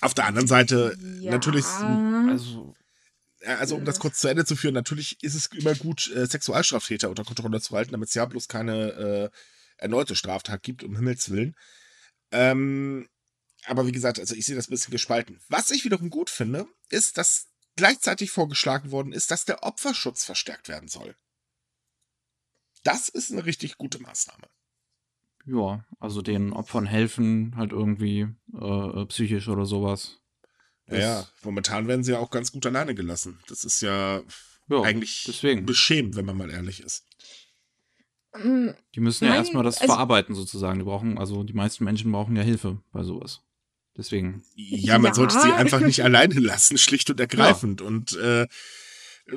Auf der anderen Seite, natürlich, Also, also um das kurz zu Ende zu führen, natürlich ist es immer gut, äh, Sexualstraftäter unter Kontrolle zu halten, damit es ja bloß keine äh, erneute Straftat gibt, um Himmels Willen. Ähm, aber wie gesagt, also ich sehe das ein bisschen gespalten. Was ich wiederum gut finde, ist, dass gleichzeitig vorgeschlagen worden ist, dass der Opferschutz verstärkt werden soll. Das ist eine richtig gute Maßnahme. ja, also den Opfern helfen halt irgendwie äh, äh, psychisch oder sowas. Das- Ja, momentan werden sie ja auch ganz gut alleine gelassen. Das ist ja, Ja, eigentlich deswegen. beschämend, wenn man mal ehrlich ist. Mm, Die müssen ja Nein, erstmal das also- verarbeiten sozusagen. Die brauchen, also die meisten Menschen brauchen ja Hilfe bei sowas. Deswegen. Ja, man Ja. sollte sie einfach nicht alleine lassen, schlicht und ergreifend. Und äh,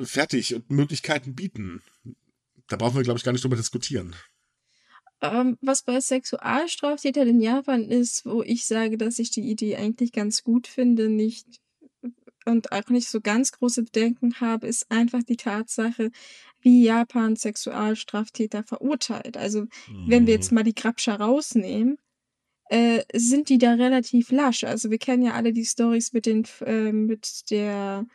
fertig und Möglichkeiten bieten. Da brauchen wir, glaube ich, gar nicht drüber diskutieren. Ähm, was bei Sexualstraftätern in Japan ist, wo ich sage, dass ich die Idee eigentlich ganz gut finde, nicht und auch nicht so ganz große Bedenken habe, ist einfach die Tatsache, wie Japan Sexualstraftäter verurteilt. Also wenn wir jetzt mal die Grabscher rausnehmen, äh, sind die da relativ lasch. Also wir kennen ja alle die Stories mit den äh, mit der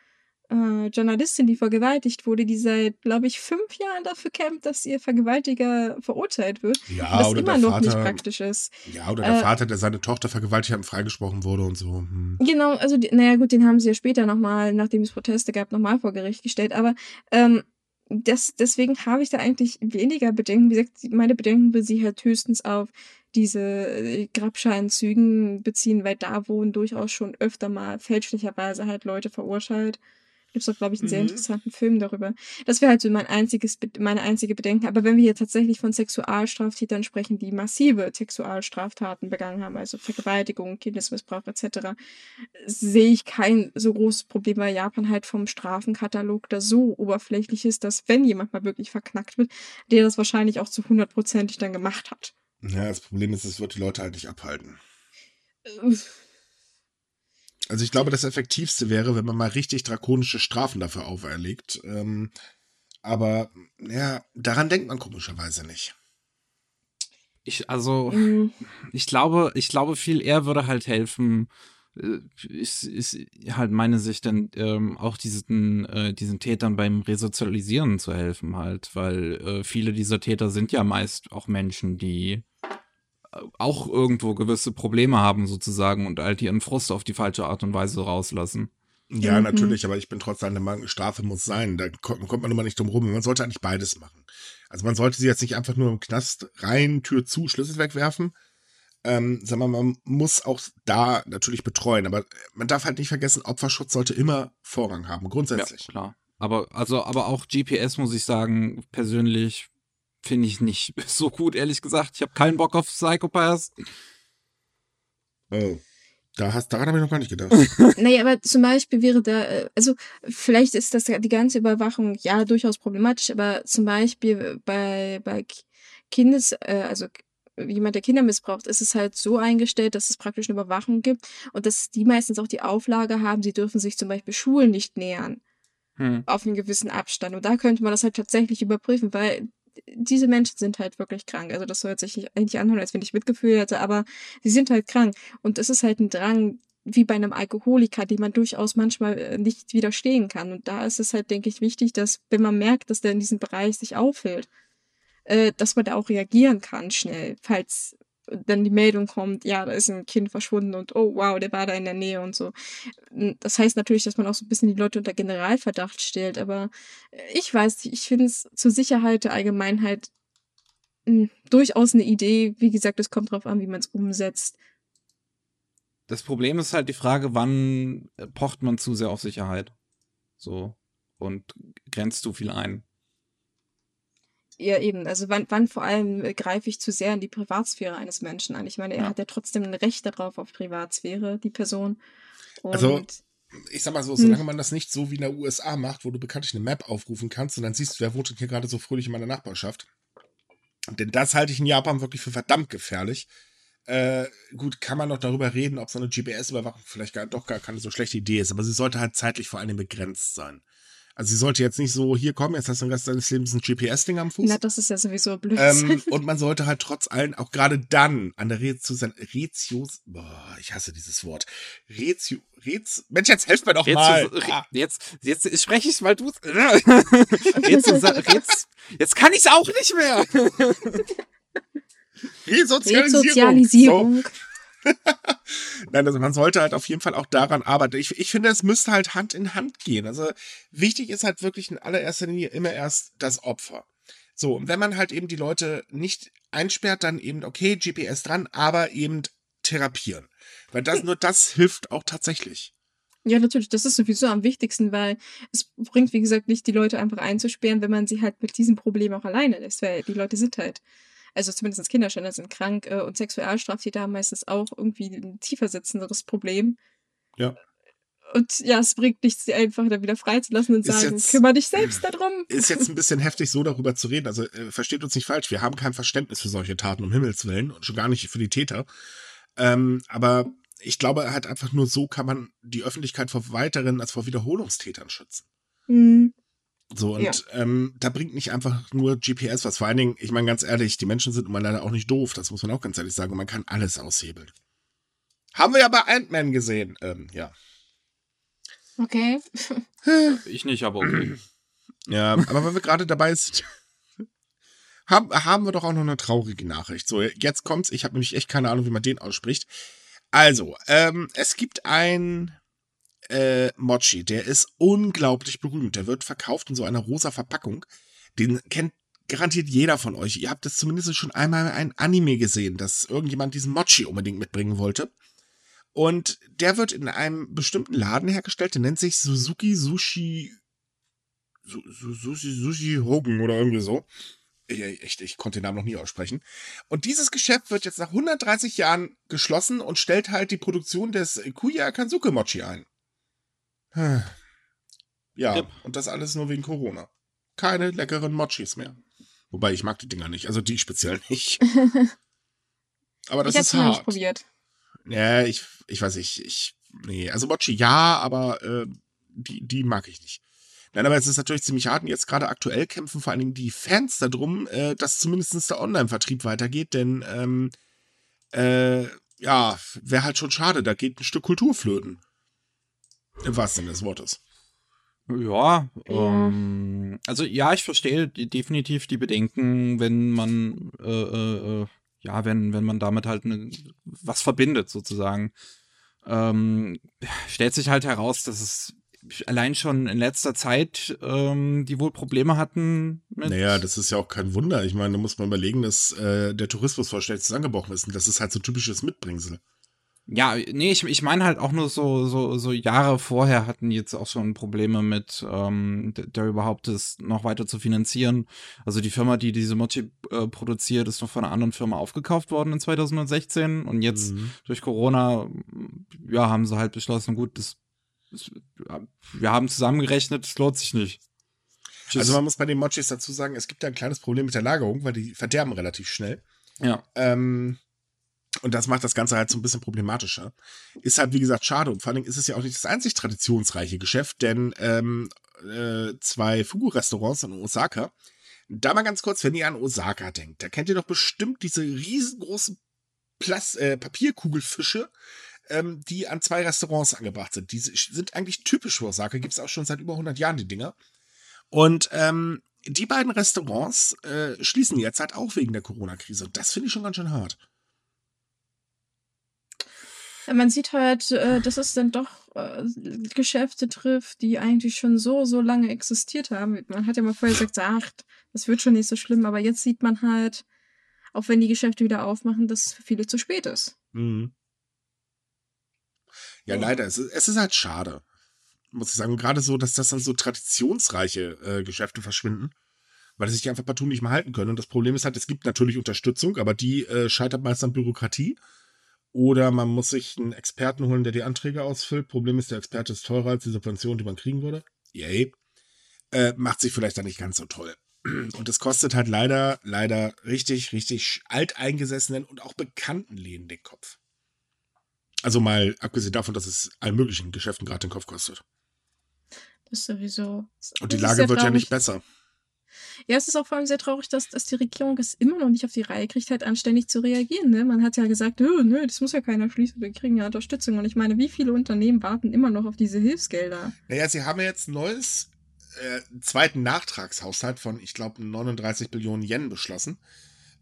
äh, Journalistin, die vergewaltigt wurde, die seit, glaube ich, fünf Jahren dafür kämpft, dass ihr Vergewaltiger verurteilt wird. Ja, was oder immer der noch Vater, nicht praktisch ist. Ja, oder der Äh, Vater, der seine Tochter vergewaltigt hat und freigesprochen wurde und so. Hm. Genau, also, die, naja, gut, den haben sie ja später nochmal, nachdem es Proteste gab, nochmal vor Gericht gestellt. Aber ähm, das, deswegen habe ich da eigentlich weniger Bedenken. Wie gesagt, meine Bedenken will sie halt höchstens auf diese äh, Grabscheinzügen beziehen, weil da wurden durchaus schon öfter mal fälschlicherweise halt Leute verurteilt. Gibt es doch, glaube ich, einen sehr Mhm. interessanten Film darüber. Das wäre halt so mein einziges, meine einzige Bedenken. Aber wenn wir hier tatsächlich von Sexualstraftätern sprechen, die massive Sexualstraftaten begangen haben, also Vergewaltigung, Kindesmissbrauch etc., sehe ich kein so großes Problem, weil Japan halt vom Strafenkatalog da so oberflächlich ist, dass wenn jemand mal wirklich verknackt wird, der das wahrscheinlich auch zu hundertprozentig dann gemacht hat. Ja, das Problem ist, es wird die Leute halt nicht abhalten. Also ich glaube, das Effektivste wäre, wenn man mal richtig drakonische Strafen dafür auferlegt. Ähm, aber ja, daran denkt man komischerweise nicht. Ich, also, mm, ich glaube, ich glaube, viel eher würde halt helfen, äh, ist, ist halt meine Sicht, dann ähm, auch diesen, äh, diesen Tätern beim Resozialisieren zu helfen, halt, weil äh, viele dieser Täter sind ja meist auch Menschen, die auch irgendwo gewisse Probleme haben, sozusagen, und halt ihren Frust auf die falsche Art und Weise rauslassen. Ja, Mhm. natürlich, aber ich bin trotzdem der Meinung, Strafe muss sein. Da kommt, kommt man immer nicht drum rum. Man sollte eigentlich beides machen. Also man sollte sie jetzt nicht einfach nur im Knast rein, Tür zu, Schlüssel wegwerfen. Ähm, sondern man muss auch da natürlich betreuen. Aber man darf halt nicht vergessen, Opferschutz sollte immer Vorrang haben, grundsätzlich. Ja, klar. Aber, also, aber auch GPS, muss ich sagen, persönlich finde ich nicht so gut, ehrlich gesagt. Ich habe keinen Bock auf Psychopaths. Oh. Da hast, daran habe ich noch gar nicht gedacht. Naja, aber zum Beispiel wäre da, äh, also vielleicht ist das die ganze Überwachung ja durchaus problematisch, aber zum Beispiel bei, bei Kindes, äh, also jemand, der Kinder missbraucht, ist es halt so eingestellt, dass es praktisch eine Überwachung gibt und dass die meistens auch die Auflage haben, sie dürfen sich zum Beispiel Schulen nicht nähern Hm. auf einen gewissen Abstand. Und da könnte man das halt tatsächlich überprüfen, weil diese Menschen sind halt wirklich krank. Also das soll sich eigentlich anhören, als wenn ich Mitgefühl hätte, aber sie sind halt krank. Und es ist halt ein Drang, wie bei einem Alkoholiker, den man durchaus manchmal äh, nicht widerstehen kann. Und da ist es halt, denke ich, wichtig, dass, wenn man merkt, dass der in diesem Bereich sich aufhält, äh, dass man da auch reagieren kann schnell, falls dann die Meldung kommt, ja, da ist ein Kind verschwunden und oh wow, der war da in der Nähe und so. Das heißt natürlich, dass man auch so ein bisschen die Leute unter Generalverdacht stellt, aber ich weiß ich finde es zur Sicherheit der Allgemeinheit mh, durchaus eine Idee. Wie gesagt, es kommt drauf an, wie man es umsetzt. Das Problem ist halt die Frage, wann äh, pocht man zu sehr auf Sicherheit? So. Und grenzt zu viel ein. Ja, eben. Also wann, wann vor allem äh, greife ich zu sehr in die Privatsphäre eines Menschen ein? Ich meine, er Ja. hat ja trotzdem ein Recht darauf auf Privatsphäre, die Person. Und Also, Ich sag mal so, solange man das nicht so wie in der USA macht, wo du bekanntlich eine Map aufrufen kannst und dann siehst du, wer wohnt denn hier gerade so fröhlich in meiner Nachbarschaft. Denn das halte ich in Japan wirklich für verdammt gefährlich. Äh, gut, kann man noch darüber reden, ob so eine GPS-Überwachung vielleicht gar, doch gar keine so schlechte Idee ist, aber sie sollte halt zeitlich vor allem begrenzt sein. Also sie sollte jetzt nicht so, hier kommen, jetzt hast du den Rest deines Lebens ein GPS-Ding am Fuß. na, das ist ja sowieso Blödsinn. Ähm, und man sollte halt trotz allem auch gerade dann an der. Rezios. Boah, ich hasse dieses Wort. Rezio. Rez. Mensch, jetzt helft mir doch Jetzt, mal. re- Ah, jetzt, jetzt spreche ich weil du jetzt, jetzt, jetzt kann ich auch nicht mehr. Resozialisierung. Resozialisierung. Nein, also man sollte halt auf jeden Fall auch daran arbeiten. Ich, ich finde, es müsste halt Hand in Hand gehen. Also wichtig ist halt wirklich in allererster Linie immer erst das Opfer. So, und wenn man halt eben die Leute nicht einsperrt, dann eben, okay, GPS dran, aber eben therapieren. Weil das, nur das hilft auch tatsächlich. Ja, natürlich, das ist sowieso am wichtigsten, weil es bringt, wie gesagt, nicht die Leute einfach einzusperren, wenn man sie halt mit diesem Problem auch alleine lässt, weil die Leute sind halt, also zumindest Kinderschänder sind krank äh, und Sexualstraftäter haben meistens auch irgendwie ein tiefer sitzenderes Problem. Ja. Und ja, es bringt nichts, sie einfach dann wieder freizulassen und Ist sagen, jetzt- kümmere dich selbst darum. Ist jetzt ein bisschen heftig, so darüber zu reden. Also äh, versteht uns nicht falsch, wir haben kein Verständnis für solche Taten, um Himmels Willen, und schon gar nicht für die Täter. Ähm, aber ich glaube halt einfach nur so kann man die Öffentlichkeit vor weiteren, als vor Wiederholungstätern schützen. Hm, So, und Ja. ähm, da bringt nicht einfach nur GPS was. Vor allen Dingen, ich meine ganz ehrlich, die Menschen sind mal leider auch nicht doof, das muss man auch ganz ehrlich sagen. Und man kann alles aushebeln. Haben wir ja bei Ant-Man gesehen. Ähm, ja. Okay. ich nicht, aber okay. Ja, aber wenn wir gerade dabei sind, haben, haben wir doch auch noch eine traurige Nachricht. So, jetzt kommt's. Ich habe nämlich echt keine Ahnung, wie man den ausspricht. Also, ähm, es gibt ein äh, Mochi, der ist unglaublich berühmt. Der wird verkauft in so einer rosa Verpackung. Den kennt garantiert jeder von euch. Ihr habt das zumindest schon einmal ein Anime gesehen, dass irgendjemand diesen Mochi unbedingt mitbringen wollte. Und der wird in einem bestimmten Laden hergestellt, der nennt sich Suzuki Sushi Sushi, Sushi Hogan oder irgendwie so. Ich, echt, ich konnte den Namen noch nie aussprechen. Und dieses Geschäft wird jetzt nach 130 Jahren geschlossen und stellt halt die Produktion des Kuya Kansuke Mochi ein. Ja, yep. und das alles nur wegen Corona. Keine leckeren Mochis mehr. Wobei ich mag die Dinger nicht, also die speziell nicht. Aber das ich ist hart. Nicht probiert. Ja, ich, ich weiß nicht, ich, nee, also Mochi ja, aber äh, die, die mag ich nicht. Nein, aber es ist natürlich ziemlich hart und jetzt gerade aktuell kämpfen vor allen Dingen die Fans darum, äh, dass zumindest der Online-Vertrieb weitergeht, denn ähm, äh, ja, wäre halt schon schade, da geht ein Stück Kultur flöten. Im wahrsten Sinne des Wortes. Ja, ähm, also ja, ich verstehe definitiv die Bedenken, wenn man äh, äh, äh, ja, wenn, wenn man damit halt ne, was verbindet, sozusagen. Ähm, stellt sich halt heraus, dass es allein schon in letzter Zeit ähm, die wohl Probleme hatten mit. Naja, das ist ja auch kein Wunder. Ich meine, da muss man überlegen, dass äh, der Tourismus vollständig zusammengebrochen ist. Und das ist halt so typisches Mitbringsel. Ja, nee, ich, ich meine halt auch nur so, so, so Jahre vorher hatten die jetzt auch schon Probleme mit, ähm, der überhaupt das noch weiter zu finanzieren. Also die Firma, die diese Mochi äh, produziert, ist noch von einer anderen Firma aufgekauft worden in 2016 und jetzt mhm. durch Corona, ja, haben sie halt beschlossen, gut, das wir haben zusammengerechnet, es lohnt sich nicht. Also man muss bei den Mochis dazu sagen, es gibt da ein kleines Problem mit der Lagerung, weil die verderben relativ schnell. Ja. Ähm, und das macht das Ganze halt so ein bisschen problematischer. Ist halt, wie gesagt, schade. Und vor Dingen ist es ja auch nicht das einzig traditionsreiche Geschäft, denn ähm, äh, zwei Fugu-Restaurants in Osaka, da mal ganz kurz, wenn ihr an Osaka denkt, da kennt ihr doch bestimmt diese riesengroßen Plas äh, Papierkugelfische, ähm, die an zwei Restaurants angebracht sind. Die sind eigentlich typisch für Osaka, gibt es auch schon seit über 100 Jahren, die Dinger. Und ähm, die beiden Restaurants äh, schließen jetzt halt auch wegen der Corona-Krise. Und das finde ich schon ganz schön hart. Man sieht halt, äh, dass es dann doch äh, Geschäfte trifft, die eigentlich schon so, so lange existiert haben. Man hat ja mal vorher gesagt, ach, das wird schon nicht so schlimm, aber jetzt sieht man halt, auch wenn die Geschäfte wieder aufmachen, dass es für viele zu spät ist. Mhm. Ja, leider. Es ist, es ist halt schade. Muss ich sagen. Gerade so, dass das dann so traditionsreiche äh, Geschäfte verschwinden. Weil sie sich einfach partout nicht mehr halten können. Und das Problem ist halt, es gibt natürlich Unterstützung, aber die äh, scheitert meist an Bürokratie. Oder man muss sich einen Experten holen, der die Anträge ausfüllt. Problem ist, der Experte ist teurer als die Subvention, die man kriegen würde. Yay. Äh, macht sich vielleicht dann nicht ganz so toll. Und es kostet halt leider, leider richtig, richtig alteingesessenen und auch bekannten Läden den Kopf. Also mal abgesehen davon, dass es allen möglichen Geschäften gerade den Kopf kostet. Das ist sowieso. Und die Lage wird ja nicht besser. Ja, es ist auch vor allem sehr traurig, dass, dass die Regierung es immer noch nicht auf die Reihe kriegt, halt anständig zu reagieren. Ne? Man hat ja gesagt, nö, das muss ja keiner schließen, wir kriegen ja Unterstützung. Und ich meine, wie viele Unternehmen warten immer noch auf diese Hilfsgelder? Naja, sie haben jetzt ein neues, äh, zweiten Nachtragshaushalt von, ich glaube, 39 Billionen Yen beschlossen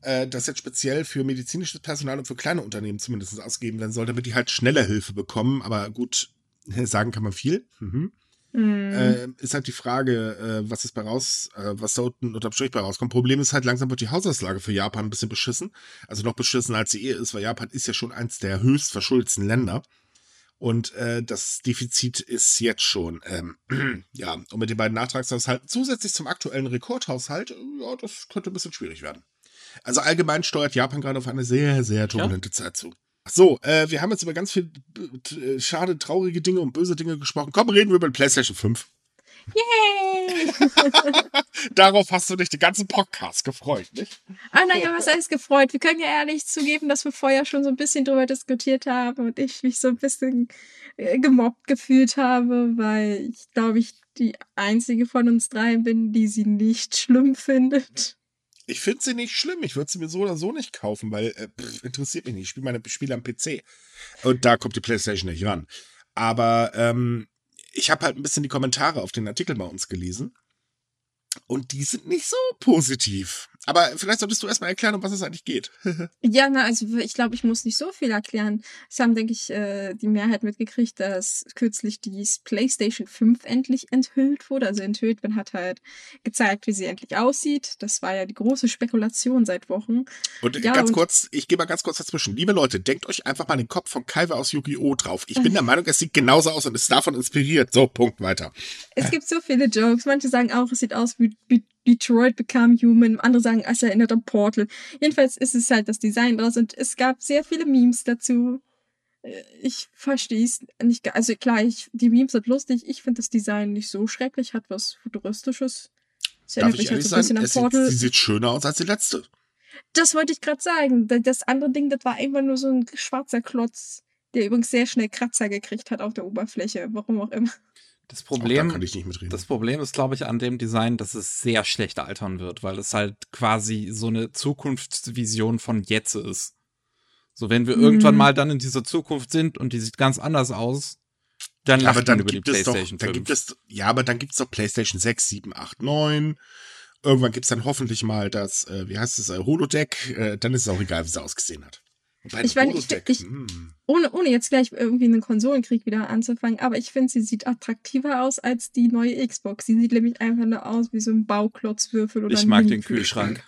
äh, das jetzt speziell für medizinisches Personal und für kleine Unternehmen zumindest ausgeben werden soll, damit die halt schneller Hilfe bekommen. Aber gut, sagen kann man viel. Mhm. Mhm. Äh, ist halt die Frage, äh, was ist bei raus, äh, was da unten unterm Strich bei rauskommt. Problem ist halt, langsam wird die Haushaltslage für Japan ein bisschen beschissen. Also noch beschissen als sie eh ist, weil Japan ist ja schon eins der höchst verschuldeten Länder. Und äh, das Defizit ist jetzt schon, ähm, ja, und mit den beiden Nachtragshaushalten zusätzlich zum aktuellen Rekordhaushalt, ja, das könnte ein bisschen schwierig werden. Also allgemein steuert Japan gerade auf eine sehr, sehr turbulente ja. Zeit zu. So, äh, wir haben jetzt über ganz viel äh, schade, traurige Dinge und böse Dinge gesprochen. Komm, reden wir über die PlayStation 5. Yay! Darauf hast du dich den ganzen Podcast gefreut, nicht? Ah, naja, was heißt gefreut? Wir können ja ehrlich zugeben, dass wir vorher schon so ein bisschen drüber diskutiert haben und ich mich so ein bisschen äh, gemobbt gefühlt habe, weil ich glaube, ich die einzige von uns drei bin, die sie nicht schlimm findet. Ich finde sie nicht schlimm. Ich würde sie mir so oder so nicht kaufen, weil äh, pff, interessiert mich nicht. Ich spiele meine Spiele am PC. Und da kommt die PlayStation nicht ran. Aber ähm, ich habe halt ein bisschen die Kommentare auf den Artikel bei uns gelesen. Und die sind nicht so positiv. Aber vielleicht solltest du erstmal erklären, um was es eigentlich geht. ja, na, also ich glaube, ich muss nicht so viel erklären. Es haben, denke ich, äh, die Mehrheit mitgekriegt, dass kürzlich die PlayStation 5 endlich enthüllt wurde. Also enthüllt, man hat halt gezeigt, wie sie endlich aussieht. Das war ja die große Spekulation seit Wochen. Und ja, ganz und kurz, ich gehe mal ganz kurz dazwischen. Liebe Leute, denkt euch einfach mal den Kopf von Kaiwa aus Yu-Gi-Oh! drauf. Ich bin der Meinung, es sieht genauso aus und ist davon inspiriert. So, Punkt, weiter. Es gibt so viele Jokes. Manche sagen auch, es sieht aus wie, wie Detroit Become Human, andere sagen, es erinnert an Portal. Jedenfalls ist es halt das Design draus und es gab sehr viele Memes dazu. Äh, ich verstehe es nicht. Also klar, ich, die Memes sind lustig. Ich finde das Design nicht so schrecklich, hat was Futuristisches. Es Darf ich halt so ein sein? Sieht, sie sieht schöner aus als die letzte. Das wollte ich gerade sagen. Das andere Ding, das war einfach nur so ein schwarzer Klotz, der übrigens sehr schnell Kratzer gekriegt hat auf der Oberfläche, warum auch immer. Das Problem, da das Problem ist, glaube ich, an dem Design, dass es sehr schlecht altern wird, weil es halt quasi so eine Zukunftsvision von jetzt ist. So, wenn wir mhm. irgendwann mal dann in dieser Zukunft sind und die sieht ganz anders aus, dann ja, aber dann über die PlayStation doch, 5. Dann gibt es, ja, aber dann gibt es doch PlayStation 6, 7, 8, 9. Irgendwann gibt es dann hoffentlich mal das, äh, wie heißt es, äh, Holodeck. Äh, dann ist es auch egal, wie sie ausgesehen hat. Ich meine, ich, ich, hm. ohne, ohne jetzt gleich irgendwie einen Konsolenkrieg wieder anzufangen, aber ich finde, sie sieht attraktiver aus als die neue Xbox. Sie sieht nämlich einfach nur aus wie so ein Bauklotzwürfel oder Ich mag den Kühlschrank.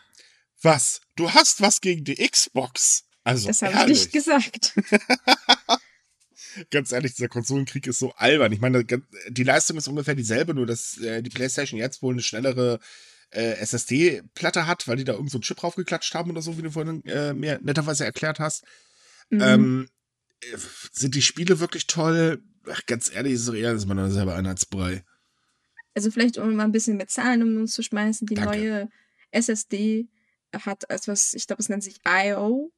Was? Du hast was gegen die Xbox? Also, das habe ich nicht gesagt. Ganz ehrlich, dieser Konsolenkrieg ist so albern. Ich meine, die Leistung ist ungefähr dieselbe, nur dass äh, die PlayStation jetzt wohl eine schnellere äh, SSD-Platte hat, weil die da irgend so einen Chip draufgeklatscht haben oder so, wie du vorhin äh, mir netterweise erklärt hast. Mhm. Ähm, äh, sind die Spiele wirklich toll? Ach, ganz ehrlich, ist es eher, ist man da selber Einheitsbrei. Also vielleicht, um mal ein bisschen mit Zahlen um uns zu schmeißen, die Danke. neue SSD hat etwas, ich glaube, es nennt sich I.O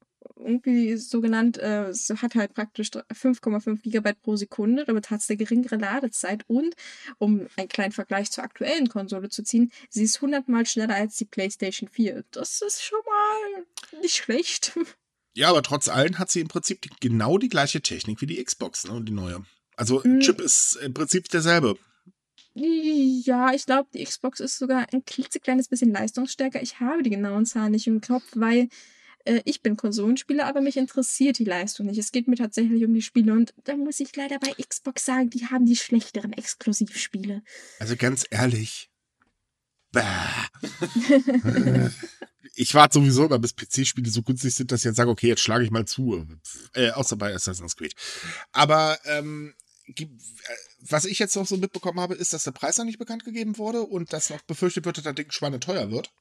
irgendwie so genannt, äh, hat halt praktisch 5,5 Gigabyte pro Sekunde, damit hat es eine geringere Ladezeit und, um einen kleinen Vergleich zur aktuellen Konsole zu ziehen, sie ist 100 mal schneller als die PlayStation 4. Das ist schon mal nicht schlecht. Ja, aber trotz allem hat sie im Prinzip die, genau die gleiche Technik wie die Xbox, ne, die neue. Also mhm. Chip ist im Prinzip derselbe. Ja, ich glaube, die Xbox ist sogar ein klitzekleines bisschen leistungsstärker. Ich habe die genauen Zahlen nicht im Kopf, weil äh, ich bin Konsolenspieler, aber mich interessiert die Leistung nicht. Es geht mir tatsächlich um die Spiele und da muss ich leider bei Xbox sagen, die haben die schlechteren Exklusivspiele. Also ganz ehrlich. ich warte sowieso immer, bis PC-Spiele so günstig sind, dass ich jetzt sage, okay, jetzt schlage ich mal zu. Äh, außer bei Assassin's Creed. Aber ähm, äh, was ich jetzt noch so mitbekommen habe, ist, dass der Preis noch nicht bekannt gegeben wurde und dass noch befürchtet wird, dass das Ding schweineteuer wird.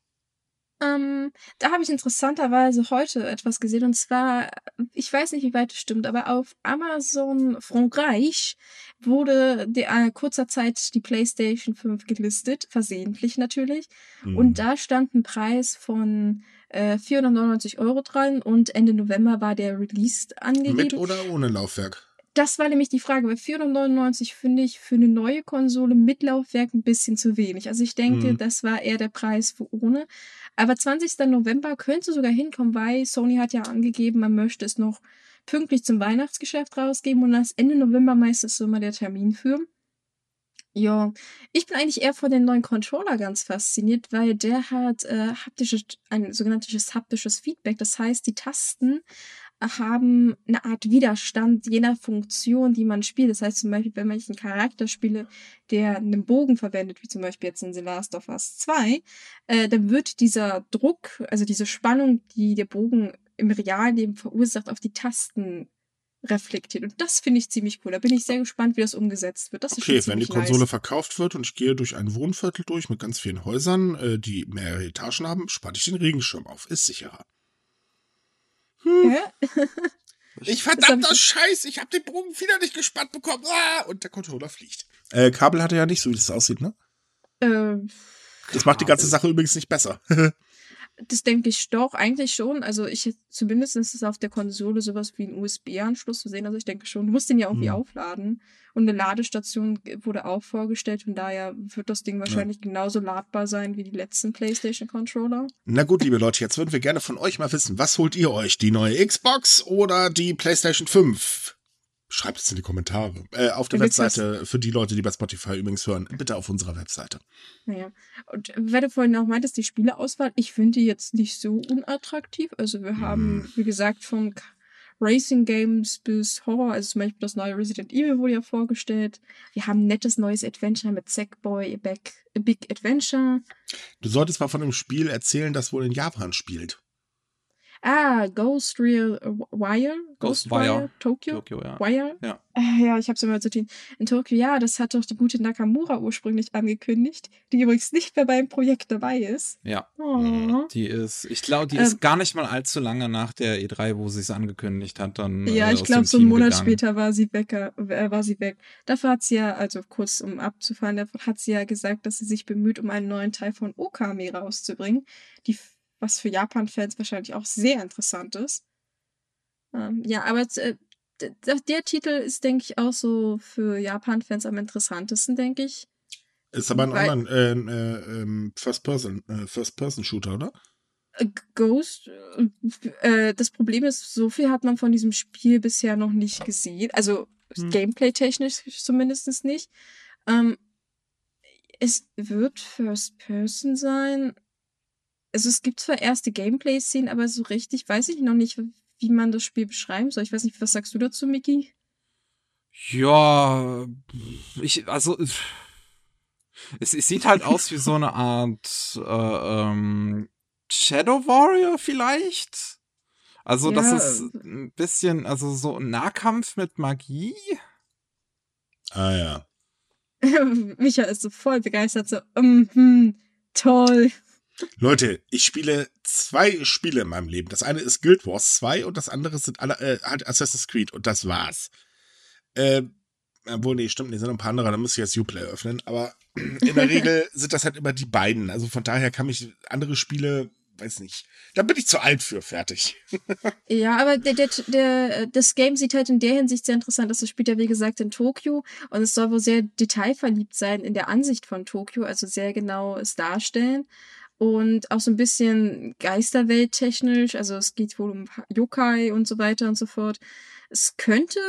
Ähm, da habe ich interessanterweise heute etwas gesehen und zwar, ich weiß nicht, wie weit es stimmt, aber auf Amazon Frankreich wurde de, äh, kurzer Zeit die PlayStation 5 gelistet, versehentlich natürlich. Mhm. Und da stand ein Preis von äh, 499 Euro dran und Ende November war der Release angegeben. Mit oder ohne Laufwerk? Das war nämlich die Frage. Bei 499 finde ich für eine neue Konsole mit Laufwerk ein bisschen zu wenig. Also ich denke, mhm. das war eher der Preis für ohne. Aber 20. November könnte sogar hinkommen, weil Sony hat ja angegeben, man möchte es noch pünktlich zum Weihnachtsgeschäft rausgeben und das Ende November meistens so immer der Termin für. Ja, ich bin eigentlich eher von dem neuen Controller ganz fasziniert, weil der hat äh, haptisches, ein sogenanntes haptisches Feedback. Das heißt, die Tasten haben eine Art Widerstand jener Funktion, die man spielt. Das heißt zum Beispiel, wenn ich einen Charakter spiele, der einen Bogen verwendet, wie zum Beispiel jetzt in The Last of Us 2, äh, dann wird dieser Druck, also diese Spannung, die der Bogen im realen Leben verursacht, auf die Tasten reflektiert. Und das finde ich ziemlich cool. Da bin ich sehr gespannt, wie das umgesetzt wird. Das okay, wenn die Konsole nice. verkauft wird und ich gehe durch ein Wohnviertel durch mit ganz vielen Häusern, äh, die mehrere Etagen haben, spare ich den Regenschirm auf. Ist sicherer. Hm. Ich verdammter Scheiß, ich habe den Bogen wieder nicht gespannt bekommen. Ah, und der Controller fliegt. Äh, Kabel hatte ja nicht so, wie das aussieht, ne? Ähm, das macht die ganze Sache übrigens nicht besser. Das denke ich doch, eigentlich schon. Also ich zumindest ist es auf der Konsole sowas wie ein USB-Anschluss zu sehen. Also ich denke schon, du musst den ja irgendwie hm. aufladen. Und eine Ladestation wurde auch vorgestellt. Von daher wird das Ding wahrscheinlich ja. genauso ladbar sein wie die letzten PlayStation-Controller. Na gut, liebe Leute, jetzt würden wir gerne von euch mal wissen, was holt ihr euch? Die neue Xbox oder die PlayStation 5? Schreibt es in die Kommentare. Äh, auf der Webseite, für die Leute, die bei Spotify übrigens hören, bitte auf unserer Webseite. Naja. Und wenn du vorhin auch meintest, die Spieleauswahl, ich finde die jetzt nicht so unattraktiv. Also wir haben, hm. wie gesagt, von Racing Games bis Horror, also zum Beispiel das neue Resident Evil wurde ja vorgestellt. Wir haben ein nettes neues Adventure mit Sackboy, A Big Adventure. Du solltest mal von einem Spiel erzählen, das wohl in Japan spielt. Ah, Ghost Real Wire? Ghost, Ghost Wire. Tokyo? Tokyo ja. Wire? Ja. Äh, ja, ich hab's immer zu tun. In Tokio, ja, das hat doch die gute Nakamura ursprünglich angekündigt, die übrigens nicht mehr beim Projekt dabei ist. Ja. Oh. Die ist, ich glaube, die ähm, ist gar nicht mal allzu lange nach der E3, wo sie es angekündigt hat, dann. Ja, äh, ich glaube, so einen Monat gegangen. später war sie weg, äh, war sie weg. Dafür hat sie ja, also kurz um abzufahren, dafür hat sie ja gesagt, dass sie sich bemüht, um einen neuen Teil von Okami rauszubringen. Die was für Japan-Fans wahrscheinlich auch sehr interessant ist. Ähm, ja, aber äh, der Titel ist, denke ich, auch so für Japan-Fans am interessantesten, denke ich. Ist aber ein Weil, anderen äh, äh, ähm, First-Person-Shooter, First -Person, oder? Äh, Ghost, äh, das Problem ist, so viel hat man von diesem Spiel bisher noch nicht gesehen. Also hm. gameplay-technisch zumindest nicht. Ähm, es wird First Person sein also es gibt zwar erste Gameplay-Szenen, aber so richtig weiß ich noch nicht, wie man das Spiel beschreiben soll. Ich weiß nicht, was sagst du dazu, Mickey? Ja, ich, also, es, es sieht halt aus wie so eine Art äh, ähm, Shadow Warrior vielleicht. Also, ja. das ist ein bisschen, also so ein Nahkampf mit Magie. Ah ja. Micha ist so voll begeistert, so, mm -hmm, toll. Leute, ich spiele zwei Spiele in meinem Leben. Das eine ist Guild Wars 2 und das andere sind alle, äh, Assassin's Creed und das war's. Äh, obwohl, nee, stimmt nicht, sind noch ein paar andere, da muss ich jetzt Uplay öffnen, aber in der Regel sind das halt immer die beiden. Also von daher kann mich andere Spiele, weiß nicht, da bin ich zu alt für, fertig. ja, aber der, der, der, das Game sieht halt in der Hinsicht sehr interessant aus. Es spielt ja, wie gesagt, in Tokio und es soll wohl sehr detailverliebt sein in der Ansicht von Tokio, also sehr genau es darstellen und auch so ein bisschen Geisterwelt-technisch. Also es geht wohl um Yokai und so weiter und so fort. Es könnte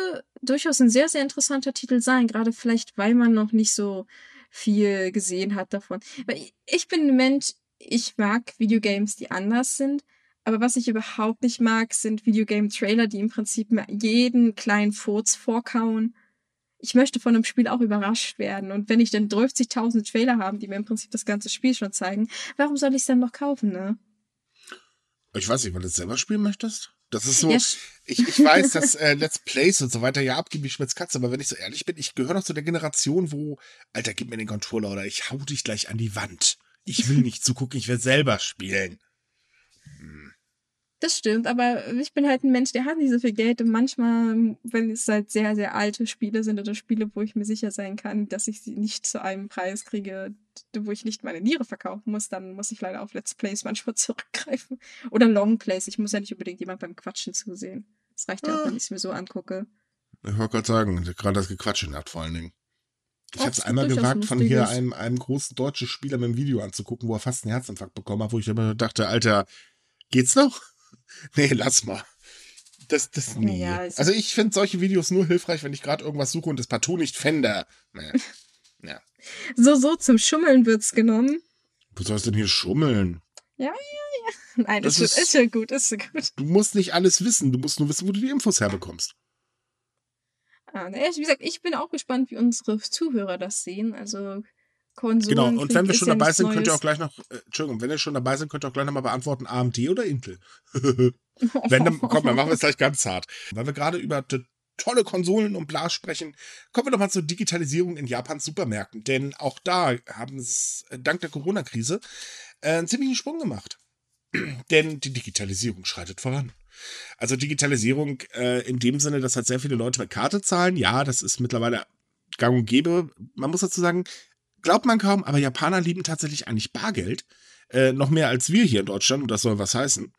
durchaus ein sehr, sehr interessanter Titel sein, gerade vielleicht, weil man noch nicht so viel gesehen hat davon. Weil ich bin ein Mensch, ich mag Videogames, die anders sind. Aber was ich überhaupt nicht mag, sind Videogame-Trailer, die im Prinzip jeden kleinen Furz vorkauen ich möchte von einem Spiel auch überrascht werden. Und wenn ich dann 30.000 Trailer habe, die mir im Prinzip das ganze Spiel schon zeigen, warum soll ich es dann noch kaufen, ne? Ich weiß nicht, weil du es selber spielen möchtest? Das ist so, ja. ich, ich weiß, dass äh, Let's Plays und so weiter ja abgeben wie Schmitz Katze, aber wenn ich so ehrlich bin, ich gehöre noch zu der Generation, wo, Alter, gib mir den Controller oder ich hau dich gleich an die Wand. Ich will nicht zugucken, ich will selber spielen. Hm. Das stimmt, aber ich bin halt ein Mensch, der hat nicht so viel Geld und manchmal, wenn es halt sehr, sehr alte Spiele sind oder Spiele, wo ich mir sicher sein kann, dass ich sie nicht zu einem Preis kriege, wo ich nicht meine Niere verkaufen muss, dann muss ich leider auf Let's Plays manchmal zurückgreifen. Oder Longplays. Ich muss ja nicht unbedingt jemand beim Quatschen zusehen. Das reicht ja auch, wenn ich es mir so angucke. Ich wollte gerade sagen, gerade das Gequatsche hat vor allen Dingen. Ich habe es einmal gewagt, von hier einem, einem großen deutschen Spieler mit dem Video anzugucken, wo er fast einen Herzinfarkt bekommen hat, wo ich immer dachte, Alter, geht's noch? nee, lass mal. Das, das nie. Ja, also ich finde solche Videos nur hilfreich, wenn ich gerade irgendwas suche und das partout nicht fände. Nee. Ja. So, so, zum Schummeln wird's genommen. Sollst du denn hier schummeln? Ja, ja, ja. Nein, das, das ist, ist ja gut, ist ja gut. Du musst nicht alles wissen, du musst nur wissen, wo du die Infos herbekommst. Ah, na, wie gesagt, ich bin auch gespannt, wie unsere Zuhörer das sehen. Also Konsolen. Genau, und wenn wir schon dabei sind, könnt ihr auch gleich noch, äh, Entschuldigung, wenn ihr schon dabei sind, könnt ihr auch gleich nochmal beantworten, AMD oder Intel. wenn, dann, komm, dann machen wir es gleich ganz hart. Weil wir gerade über tolle Konsolen und Blas sprechen, kommen wir doch mal zur Digitalisierung in Japans Supermärkten. Denn auch da haben es äh, dank der Corona-Krise äh, einen ziemlichen Sprung gemacht. Denn die Digitalisierung schreitet voran. Also Digitalisierung äh, in dem Sinne, dass halt sehr viele Leute mit Karte zahlen. Ja, das ist mittlerweile gang und gäbe. Man muss dazu sagen, Glaubt man kaum, aber Japaner lieben tatsächlich eigentlich Bargeld. Äh, noch mehr als wir hier in Deutschland, und das soll was heißen.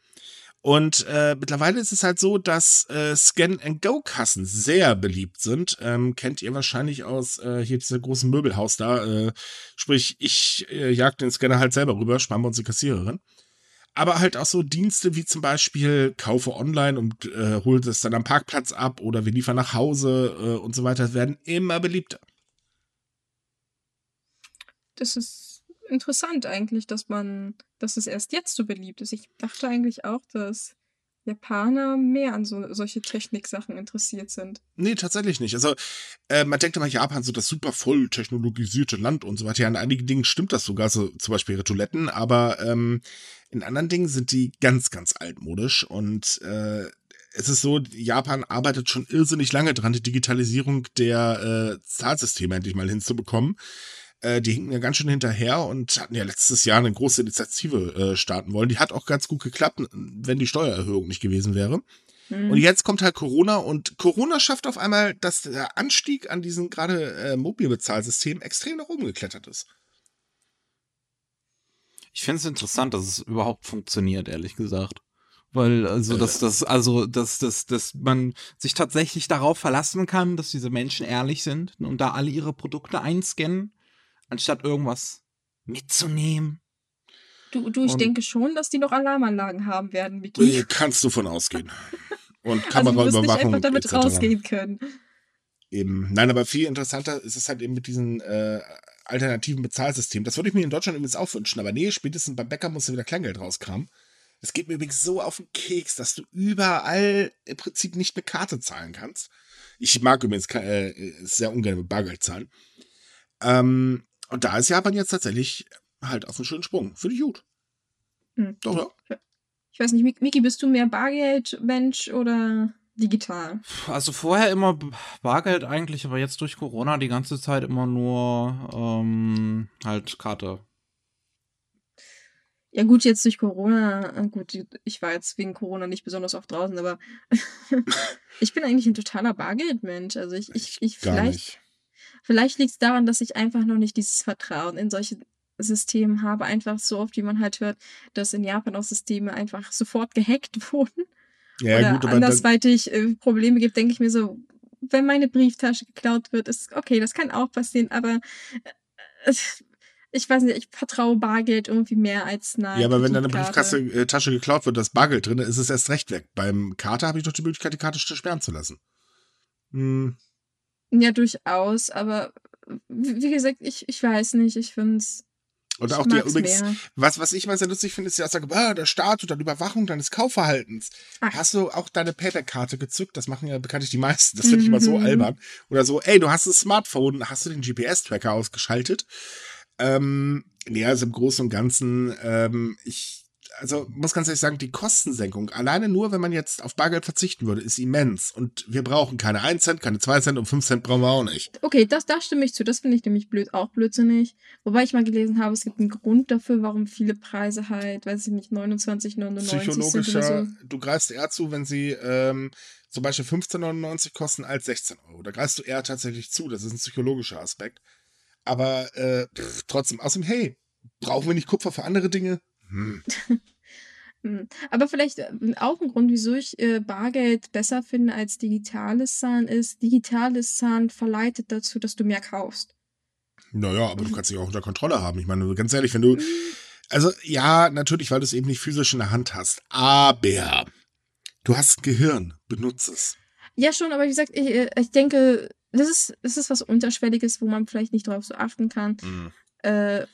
Und äh, mittlerweile ist es halt so, dass äh, Scan-and-Go-Kassen sehr beliebt sind. Ähm, kennt ihr wahrscheinlich aus äh, hier diesem großen Möbelhaus da. Äh, sprich, ich äh, jag den Scanner halt selber rüber, sparen wir uns die Kassiererin. aber halt auch so Dienste wie zum Beispiel kaufe online und äh, hol es dann am Parkplatz ab oder wir liefern nach Hause äh, und so weiter, werden immer beliebter. Das ist interessant eigentlich, dass man, dass es erst jetzt so beliebt ist. Ich dachte eigentlich auch, dass Japaner mehr an so, solche Techniksachen interessiert sind. Nee, tatsächlich nicht. Also, äh, man denkt immer, Japan so das super voll technologisierte Land und so weiter. Ja, in einigen Dingen stimmt das sogar, so zum Beispiel ihre Toiletten, aber ähm, in anderen Dingen sind die ganz, ganz altmodisch und äh, es ist so, Japan arbeitet schon irrsinnig lange dran, die Digitalisierung der äh, Zahlsysteme endlich mal hinzubekommen. Äh, die hinken ja ganz schön hinterher und hatten ja letztes Jahr eine große Initiative äh, starten wollen. Die hat auch ganz gut geklappt, wenn die Steuererhöhung nicht gewesen wäre. Mhm. Und jetzt kommt halt Corona und Corona schafft auf einmal, dass der Anstieg an diesen gerade äh, Mobilbezahlsystemen extrem nach oben geklettert ist. Ich finde es interessant, dass es überhaupt funktioniert, ehrlich gesagt. Weil, also, dass das, also, dass, dass, dass man sich tatsächlich darauf verlassen kann, dass diese Menschen ehrlich sind und da alle ihre Produkte einscannen anstatt irgendwas mitzunehmen. Du, du ich und denke schon, dass die noch Alarmanlagen haben werden, Miki. Kannst du von ausgehen. Und Kameraüberwachung. Also einfach damit rausgehen können. Eben. Nein, aber viel interessanter ist es halt eben mit diesen äh, alternativen Bezahlsystemen. Das würde ich mir in Deutschland übrigens auch wünschen, aber nee, spätestens beim Bäcker musst du wieder Kleingeld rauskramen. Es geht mir übrigens so auf den Keks, dass du überall im Prinzip nicht mit Karte zahlen kannst. Ich mag übrigens äh, sehr ungern mit Bargeld zahlen. Ähm, und da ist Japan jetzt tatsächlich halt auf einen schönen Sprung. Finde ich gut. Hm. Doch, ja. Ich weiß nicht, Miki, bist du mehr Bargeld-Mensch oder digital? Also vorher immer Bargeld eigentlich, aber jetzt durch Corona die ganze Zeit immer nur ähm, halt Karte. Ja gut, jetzt durch Corona, äh, gut, ich war jetzt wegen Corona nicht besonders oft draußen, aber ich bin eigentlich ein totaler Bargeldmensch. Also ich, ich, ich Gar vielleicht, nicht. Vielleicht liegt es daran, dass ich einfach noch nicht dieses Vertrauen in solche Systeme habe, einfach so oft, wie man halt hört, dass in Japan auch Systeme einfach sofort gehackt wurden. Ja, oder gut, aber andersweitig äh, Probleme gibt, denke ich mir so, wenn meine Brieftasche geklaut wird, ist okay, das kann auch passieren, aber äh, ich weiß nicht, ich vertraue Bargeld irgendwie mehr als nein. Ja, aber wenn deine Brieftasche äh, geklaut wird, das Bargeld drin ist, es erst recht weg. Beim Karte habe ich doch die Möglichkeit, die Karte sperren zu lassen. Hm. Ja, durchaus, aber wie gesagt, ich, ich weiß nicht, ich finde es. Und auch die übrigens, was, was ich mal sehr lustig finde, ist die Aussage, ah, der Staat und dann Überwachung deines Kaufverhaltens. Ach. Hast du auch deine Payback-Karte gezückt? Das machen ja bekanntlich die meisten. Das finde ich immer so mhm. albern. Oder so, ey, du hast ein Smartphone, hast du den GPS-Tracker ausgeschaltet? Ähm, ja, also im Großen und Ganzen, ähm, ich also muss ganz ehrlich sagen, die Kostensenkung, alleine nur, wenn man jetzt auf Bargeld verzichten würde, ist immens. Und wir brauchen keine 1 Cent, keine 2 Cent und 5 Cent brauchen wir auch nicht. Okay, das, da stimme ich zu. Das finde ich nämlich blöd, auch blödsinnig. Wobei ich mal gelesen habe, es gibt einen Grund dafür, warum viele Preise halt, weiß ich nicht, 29,99 Psychologischer, sind so. du greifst eher zu, wenn sie ähm, zum Beispiel 15,99 kosten als 16 Euro. Da greifst du eher tatsächlich zu. Das ist ein psychologischer Aspekt. Aber äh, pff, trotzdem, außerdem, hey, brauchen wir nicht Kupfer für andere Dinge? Hm. hm. Aber vielleicht äh, auch ein Grund, wieso ich äh, Bargeld besser finde als digitales Zahlen ist, digitales Zahlen verleitet dazu, dass du mehr kaufst. Naja, aber du kannst dich auch unter Kontrolle haben. Ich meine, ganz ehrlich, wenn du. Hm. Also, ja, natürlich, weil du es eben nicht physisch in der Hand hast. Aber du hast ein Gehirn, benutze es. Ja, schon, aber wie gesagt, ich, äh, ich denke, das ist, das ist was Unterschwelliges, wo man vielleicht nicht drauf so achten kann. Mhm. Äh,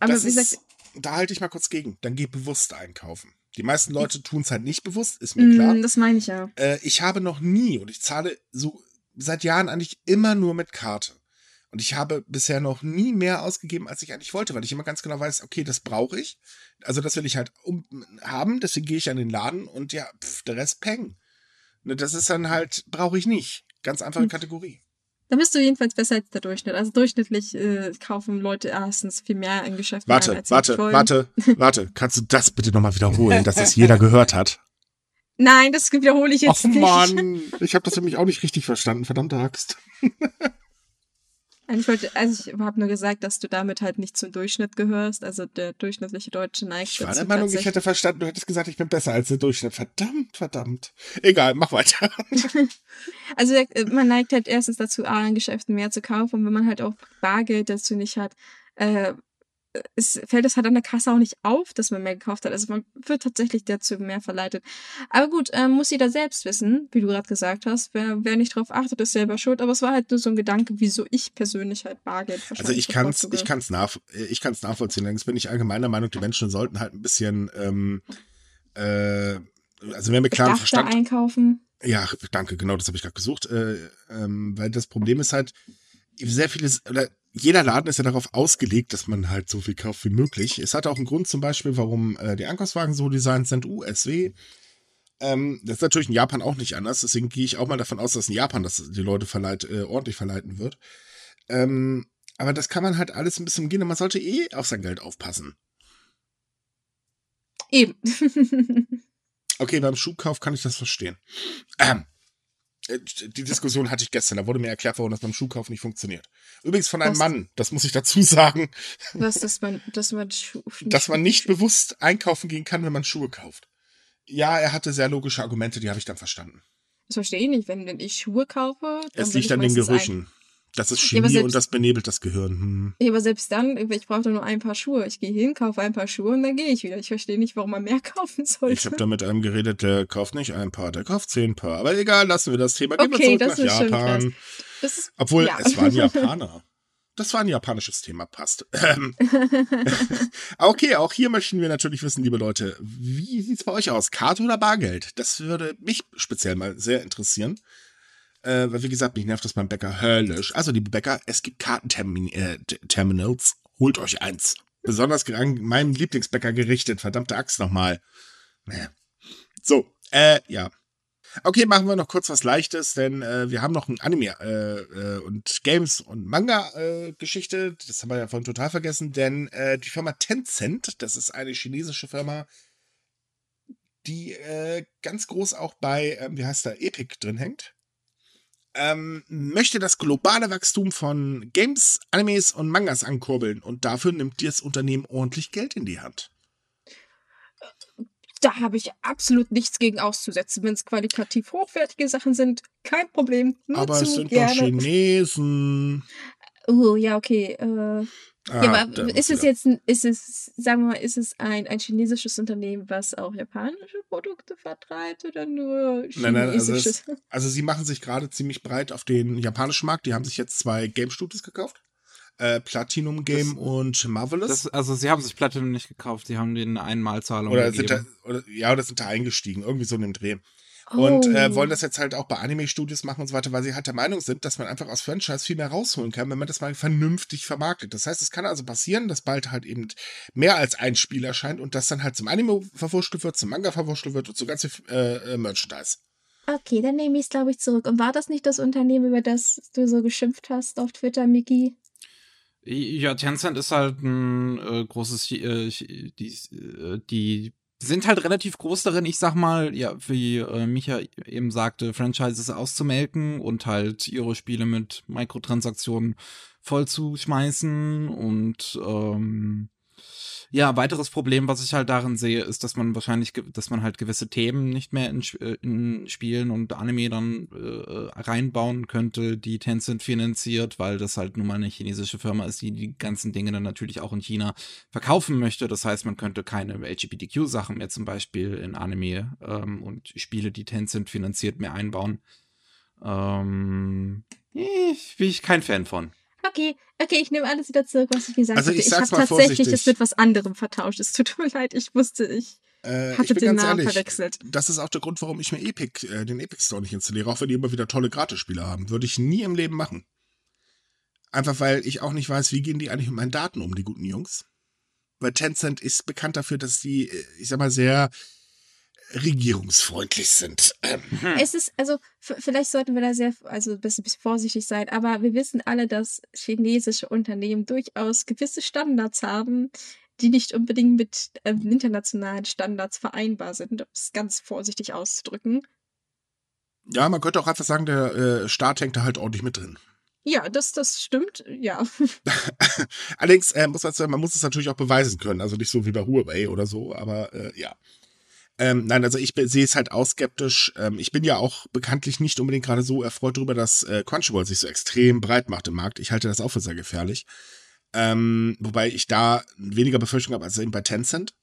aber das wie gesagt, da halte ich mal kurz gegen. Dann geh bewusst einkaufen. Die meisten Leute tun es halt nicht bewusst, ist mir mm, klar. Das meine ich ja. Äh, ich habe noch nie und ich zahle so seit Jahren eigentlich immer nur mit Karte. Und ich habe bisher noch nie mehr ausgegeben, als ich eigentlich wollte, weil ich immer ganz genau weiß, okay, das brauche ich. Also das will ich halt um, haben, deswegen gehe ich an den Laden und ja, pff, der Rest peng. Ne, das ist dann halt, brauche ich nicht. Ganz einfache hm. Kategorie. Da bist du jedenfalls besser als der Durchschnitt. Also durchschnittlich äh, kaufen Leute erstens viel mehr in Geschäften. Warte, ein, als warte, warte, warte. Kannst du das bitte nochmal wiederholen, dass das jeder gehört hat? Nein, das wiederhole ich jetzt Och, nicht. Mann, ich habe das nämlich auch nicht richtig verstanden. Verdammte Axt. Ich wollte, also ich habe nur gesagt, dass du damit halt nicht zum Durchschnitt gehörst. Also der durchschnittliche Deutsche neigt Ich war der Meinung, ich hätte verstanden, du hättest gesagt, ich bin besser als der Durchschnitt. Verdammt, verdammt. Egal, mach weiter. also man neigt halt erstens dazu, A, in Geschäften mehr zu kaufen. Und wenn man halt auch Bargeld dazu nicht hat, äh, es fällt es halt an der Kasse auch nicht auf, dass man mehr gekauft hat. Also man wird tatsächlich dazu mehr verleitet. Aber gut, ähm, muss jeder selbst wissen, wie du gerade gesagt hast. Wer, wer nicht drauf achtet, ist selber schuld. Aber es war halt nur so ein Gedanke, wieso ich persönlich halt Bargeld Also ich kann es ich kann's nach, ich kann's nachvollziehen. Allerdings bin ich allgemeiner Meinung, die Menschen sollten halt ein bisschen ähm, äh, also wir haben klaren Verstand. einkaufen. Ja, danke, genau, das habe ich gerade gesucht. Äh, ähm, weil das Problem ist halt, sehr vieles, oder jeder Laden ist ja darauf ausgelegt, dass man halt so viel kauft wie möglich. Es hat auch einen Grund zum Beispiel, warum äh, die Einkaufswagen so designt sind, USW. Ähm, das ist natürlich in Japan auch nicht anders, deswegen gehe ich auch mal davon aus, dass in Japan das die Leute verleit, äh, ordentlich verleiten wird. Ähm, aber das kann man halt alles ein bisschen gehen und man sollte eh auf sein Geld aufpassen. Eben. okay, beim Schuhkauf kann ich das verstehen. Ähm, äh, die Diskussion hatte ich gestern. Da wurde mir erklärt, warum das beim Schuhkauf nicht funktioniert. Übrigens von einem Was? Mann, das muss ich dazu sagen. Was, dass man, dass man, Schu dass man nicht bewusst einkaufen gehen kann, wenn man Schuhe kauft. Ja, er hatte sehr logische Argumente, die habe ich dann verstanden. Das verstehe ich nicht. Wenn ich Schuhe kaufe, dann es liegt an den Gerüchen. Ein das ist Chemie ja, und das benebelt das Gehirn. Hm. Ja, aber selbst dann, ich brauche doch nur ein paar Schuhe. Ich gehe hin, kaufe ein paar Schuhe und dann gehe ich wieder. Ich verstehe nicht, warum man mehr kaufen sollte. Ich habe da mit einem geredet, der kauft nicht ein paar, der kauft zehn Paar. Aber egal, lassen wir das Thema. Gehen okay, wir zurück nach Japan. Ist, Obwohl, ja. es waren Japaner. Das war ein japanisches Thema, passt. Ähm. okay, auch hier möchten wir natürlich wissen, liebe Leute, wie sieht es bei euch aus? Karte oder Bargeld? Das würde mich speziell mal sehr interessieren. Äh, weil, wie gesagt, mich nervt das beim Bäcker höllisch. Also, liebe Bäcker, es gibt Kartenterminals. Äh, Holt euch eins. Besonders an meinem Lieblingsbäcker gerichtet. Verdammte Axt nochmal. Naja. So, äh, ja. Okay, machen wir noch kurz was Leichtes, denn äh, wir haben noch ein Anime äh, äh, und Games und Manga-Geschichte. Äh, das haben wir ja vorhin total vergessen, denn äh, die Firma Tencent, das ist eine chinesische Firma, die äh, ganz groß auch bei, ähm, wie heißt der, Epic drin hängt ähm, möchte das globale Wachstum von Games, Animes und Mangas ankurbeln und dafür nimmt das Unternehmen ordentlich Geld in die Hand. Da habe ich absolut nichts gegen auszusetzen. Wenn es qualitativ hochwertige Sachen sind, kein Problem. Aber es sind gerne. doch Chinesen. Oh, ja, okay. Äh, Ah, ja, aber ist es jetzt, ist es, sagen wir mal, ist es ein, ein chinesisches Unternehmen, was auch japanische Produkte vertreibt oder nur chinesisches? Nein, nein, also, es, also sie machen sich gerade ziemlich breit auf den japanischen Markt. Die haben sich jetzt zwei Game Studios gekauft. Äh, Platinum Game das, und Marvelous. Das, also sie haben sich Platinum nicht gekauft, sie haben den Einmalzahlung oder gegeben. Sind da, oder, ja, oder sind da eingestiegen, irgendwie so in dem Dreh. Und äh, oh. wollen das jetzt halt auch bei Anime-Studios machen und so weiter, weil sie halt der Meinung sind, dass man einfach aus Franchise viel mehr rausholen kann, wenn man das mal vernünftig vermarktet. Das heißt, es kann also passieren, dass bald halt eben mehr als ein Spiel erscheint und das dann halt zum Anime verwurschtelt wird, zum Manga verwurschtelt wird und zu ganze äh, äh, Merchandise. Okay, dann nehme ich es, glaube ich, zurück. Und war das nicht das Unternehmen, über das du so geschimpft hast auf Twitter, Miki? Ja, Tencent ist halt ein äh, großes, äh, die, äh, die sind halt relativ groß darin, ich sag mal, ja, wie äh, Micha eben sagte, Franchises auszumelken und halt ihre Spiele mit Mikrotransaktionen vollzuschmeißen und ähm, ja, weiteres Problem, was ich halt darin sehe, ist, dass man wahrscheinlich, dass man halt gewisse Themen nicht mehr in, äh, in Spielen und Anime dann äh, reinbauen könnte, die Tencent finanziert, weil das halt nun mal eine chinesische Firma ist, die die ganzen Dinge dann natürlich auch in China verkaufen möchte. Das heißt, man könnte keine LGBTQ-Sachen mehr zum Beispiel in Anime ähm, und Spiele, die Tencent finanziert, mehr einbauen. Ähm, ich, bin ich kein Fan von. Okay, okay, ich nehme alles wieder zurück, was ich gesagt also ich hatte. Ich habe tatsächlich es mit was anderem vertauscht. Es tut mir leid, ich wusste, ich äh, hatte den Namen ehrlich, verwechselt. Das ist auch der Grund, warum ich mir Epic, äh, den Epic Store nicht installiere, auch wenn die immer wieder tolle Gratisspiele haben. Würde ich nie im Leben machen. Einfach weil ich auch nicht weiß, wie gehen die eigentlich mit meinen Daten um, die guten Jungs. Weil Tencent ist bekannt dafür, dass die, äh, ich sag mal, sehr regierungsfreundlich sind. Ähm. Hm. Es ist, also vielleicht sollten wir da sehr, also ein bisschen, bisschen vorsichtig sein, aber wir wissen alle, dass chinesische Unternehmen durchaus gewisse Standards haben, die nicht unbedingt mit ähm, internationalen Standards vereinbar sind, um es ganz vorsichtig auszudrücken. Ja, man könnte auch einfach sagen, der äh, Staat hängt da halt ordentlich mit drin. Ja, das, das stimmt, ja. Allerdings äh, muss man, man muss es natürlich auch beweisen können, also nicht so wie bei Huawei oder so, aber äh, ja. Ähm, nein, also ich sehe es halt auch skeptisch. Ähm, ich bin ja auch bekanntlich nicht unbedingt gerade so erfreut darüber, dass äh, Crunchyroll sich so extrem breit macht im Markt. Ich halte das auch für sehr gefährlich. Ähm, wobei ich da weniger Befürchtung habe als eben bei Tencent.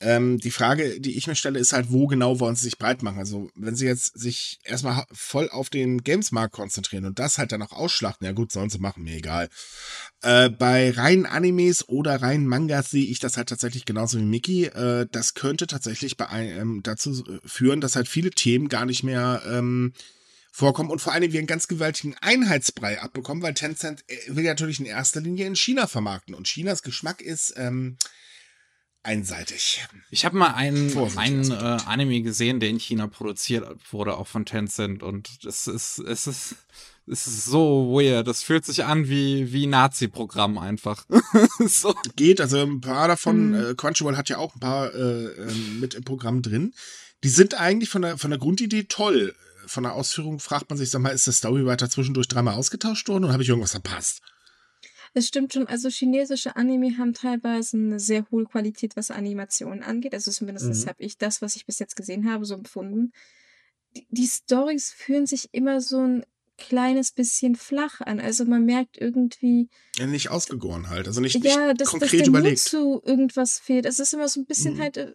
Ähm, die Frage, die ich mir stelle, ist halt, wo genau wollen sie sich breit machen? Also, wenn sie jetzt sich erstmal voll auf den Games-Markt konzentrieren und das halt dann auch ausschlachten, ja gut, sollen sie machen, mir egal. Äh, bei reinen Animes oder reinen Mangas sehe ich das halt tatsächlich genauso wie Mickey. Äh, das könnte tatsächlich bei einem, dazu führen, dass halt viele Themen gar nicht mehr ähm, vorkommen und vor allem wir einen ganz gewaltigen Einheitsbrei abbekommen, weil Tencent äh, will natürlich in erster Linie in China vermarkten und Chinas Geschmack ist ähm, einseitig. Ich habe mal einen, einen äh, Anime gesehen, der in China produziert wurde, auch von Tencent. Und es ist, es ist, es ist so weird. Das fühlt sich an wie, wie Nazi-Programm einfach. so. Geht, also ein paar davon, mhm. äh, Crunchyroll hat ja auch ein paar äh, ähm, mit im Programm drin. Die sind eigentlich von der, von der Grundidee toll. Von der Ausführung fragt man sich, sag mal, ist der Storywriter zwischendurch dreimal ausgetauscht worden oder habe ich irgendwas verpasst? Es stimmt schon, also chinesische Anime haben teilweise eine sehr hohe Qualität, was Animationen angeht. Also zumindest mhm. habe ich das, was ich bis jetzt gesehen habe, so empfunden. Die, die Stories fühlen sich immer so ein kleines bisschen flach an. Also man merkt irgendwie. Ja, nicht ausgegoren halt. Also nicht, ja, nicht dass, konkret dass der überlegt. Mut zu irgendwas fehlt. Es ist immer so ein bisschen mhm. halt. Äh,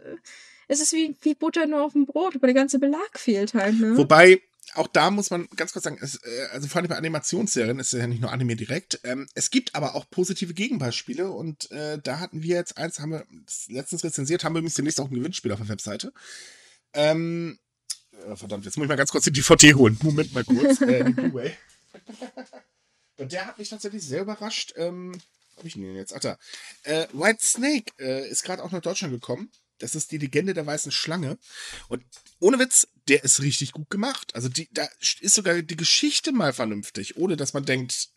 es ist wie, wie Butter nur auf dem Brot, aber der ganze Belag fehlt halt. Ne? Wobei, auch da muss man ganz kurz sagen, es, äh, also vor allem bei Animationsserien ist ja nicht nur Anime direkt. Ähm, es gibt aber auch positive Gegenbeispiele und äh, da hatten wir jetzt eins, haben wir letztens rezensiert, haben wir übrigens demnächst auch ein Gewinnspiel auf der Webseite. Ähm, äh, verdammt, jetzt muss ich mal ganz kurz die DVD holen. Moment mal kurz. äh, die Blu-ray. und der hat mich tatsächlich sehr überrascht. Ähm, hab ich ihn jetzt? Ach da. Äh, White Snake äh, ist gerade auch nach Deutschland gekommen. Das ist die Legende der weißen Schlange. Und ohne Witz, der ist richtig gut gemacht. Also die, da ist sogar die Geschichte mal vernünftig, ohne dass man denkt,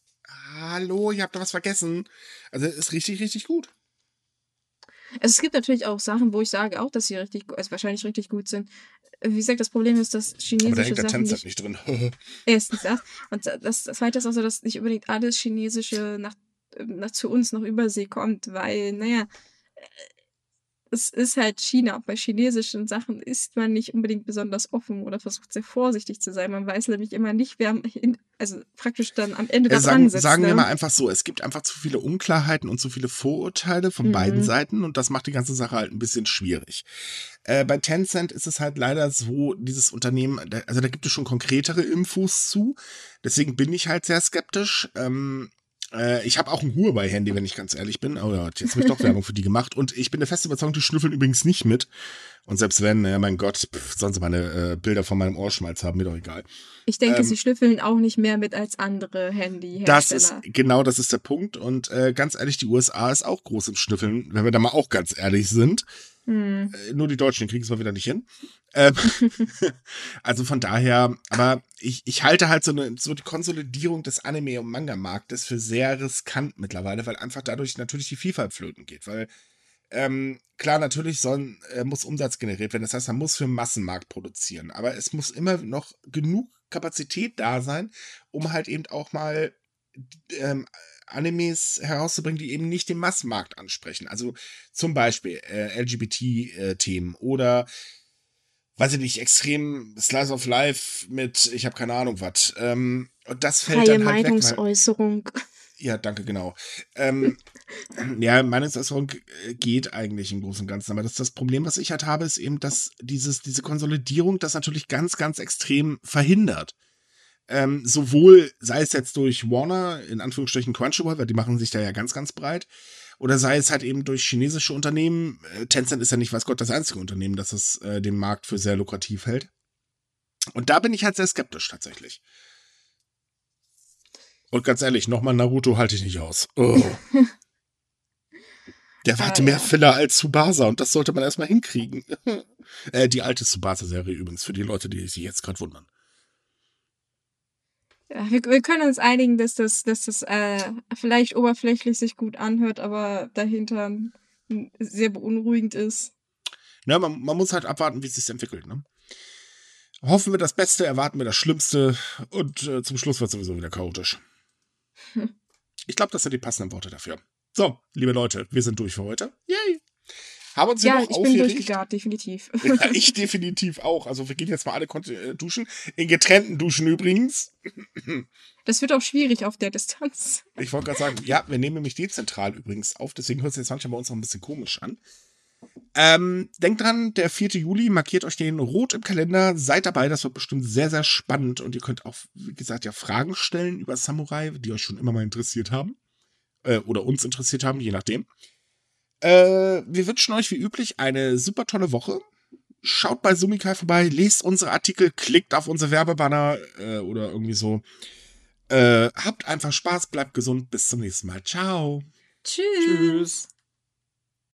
hallo, ich habe da was vergessen. Also ist richtig, richtig gut. Also es gibt natürlich auch Sachen, wo ich sage auch, dass sie richtig, also wahrscheinlich richtig gut sind. Wie gesagt, das Problem ist, dass chinesische Aber da hängt der Sachen nicht, nicht drin. erstens das. Und das, das zweite ist auch so, dass nicht unbedingt alles Chinesische nach, nach zu uns nach Übersee kommt, weil, naja, es ist halt China. Bei chinesischen Sachen ist man nicht unbedingt besonders offen oder versucht sehr vorsichtig zu sein. Man weiß nämlich immer nicht, wer in, also praktisch dann am Ende da sagen, sitzt. Sagen ne? wir mal einfach so, es gibt einfach zu viele Unklarheiten und zu viele Vorurteile von mhm. beiden Seiten und das macht die ganze Sache halt ein bisschen schwierig. Äh, bei Tencent ist es halt leider so, dieses Unternehmen, also da gibt es schon konkretere Infos zu. Deswegen bin ich halt sehr skeptisch. Ähm, äh, ich habe auch ein Huawei-Handy, wenn ich ganz ehrlich bin. Oh ja, jetzt habe ich doch Werbung für die gemacht. Und ich bin der feste Überzeugung, die schnüffeln übrigens nicht mit. Und selbst wenn, ja, mein Gott, pff, sie meine äh, Bilder von meinem Ohrschmalz haben, mir doch egal. Ich denke, ähm, sie schnüffeln auch nicht mehr mit als andere handy -Hersteller. Das ist, genau, das ist der Punkt. Und äh, ganz ehrlich, die USA ist auch groß im Schnüffeln, wenn wir da mal auch ganz ehrlich sind. Hm. Äh, nur die Deutschen kriegen es mal wieder nicht hin. Ähm, also von daher, aber ich, ich halte halt so, eine, so die Konsolidierung des Anime- und Manga-Marktes für sehr riskant mittlerweile, weil einfach dadurch natürlich die Vielfalt flöten geht. Weil ähm, klar, natürlich soll, äh, muss Umsatz generiert werden. Das heißt, man muss für den Massenmarkt produzieren. Aber es muss immer noch genug Kapazität da sein, um halt eben auch mal ähm, Animes herauszubringen, die eben nicht den Massenmarkt ansprechen. Also zum Beispiel äh, LGBT-Themen äh, oder weiß ich nicht, extrem Slice of Life mit, ich habe keine Ahnung was. Ähm, und das fällt Freie dann halt Meinungsäußerung. Weg, ja, danke, genau. Ähm, ja, Meinungsäußerung äh, geht eigentlich im Großen und Ganzen. Aber das, das Problem, was ich halt habe, ist eben, dass dieses, diese Konsolidierung das natürlich ganz, ganz extrem verhindert. Ähm, sowohl sei es jetzt durch Warner, in Anführungsstrichen Crunchyroll, weil die machen sich da ja ganz, ganz breit, oder sei es halt eben durch chinesische Unternehmen. Äh, Tencent ist ja nicht, weiß Gott, das einzige Unternehmen, das es äh, den Markt für sehr lukrativ hält. Und da bin ich halt sehr skeptisch tatsächlich. Und ganz ehrlich, nochmal Naruto halte ich nicht aus. Oh. Der hatte ah, mehr ja. Filler als Tsubasa und das sollte man erstmal hinkriegen. äh, die alte Tsubasa-Serie übrigens, für die Leute, die sich jetzt gerade wundern. Ja, wir, wir, können uns einigen, dass das, dass das äh, vielleicht oberflächlich sich gut anhört, aber dahinter sehr beunruhigend ist. Ja, man, man muss halt abwarten, wie es sich entwickelt. Ne? Hoffen wir das Beste, erwarten wir das Schlimmste und äh, zum Schluss wird es sowieso wieder chaotisch. Ich glaube, das sind die passenden Worte dafür. So, liebe Leute, wir sind durch für heute. Yay! Haben uns ja, noch ich bin aufgeregt? durchgegart, definitiv. Ja, ich definitiv auch. Also wir gehen jetzt mal alle äh, duschen. In getrennten Duschen übrigens. Das wird auch schwierig auf der Distanz. Ich wollte gerade sagen, ja, wir nehmen nämlich dezentral übrigens auf, deswegen hört es jetzt manchmal bei uns noch ein bisschen komisch an. Ähm, denkt dran, der 4. Juli, markiert euch den rot im Kalender, seid dabei, das wird bestimmt sehr, sehr spannend und ihr könnt auch, wie gesagt, ja Fragen stellen über Samurai, die euch schon immer mal interessiert haben. Äh, oder uns interessiert haben, je nachdem. Äh, wir wünschen euch wie üblich eine super tolle Woche. Schaut bei Sumikai vorbei, lest unsere Artikel, klickt auf unsere Werbebanner äh, oder irgendwie so. Äh, habt einfach Spaß, bleibt gesund, bis zum nächsten Mal. Ciao. Tschüss. Tschüss.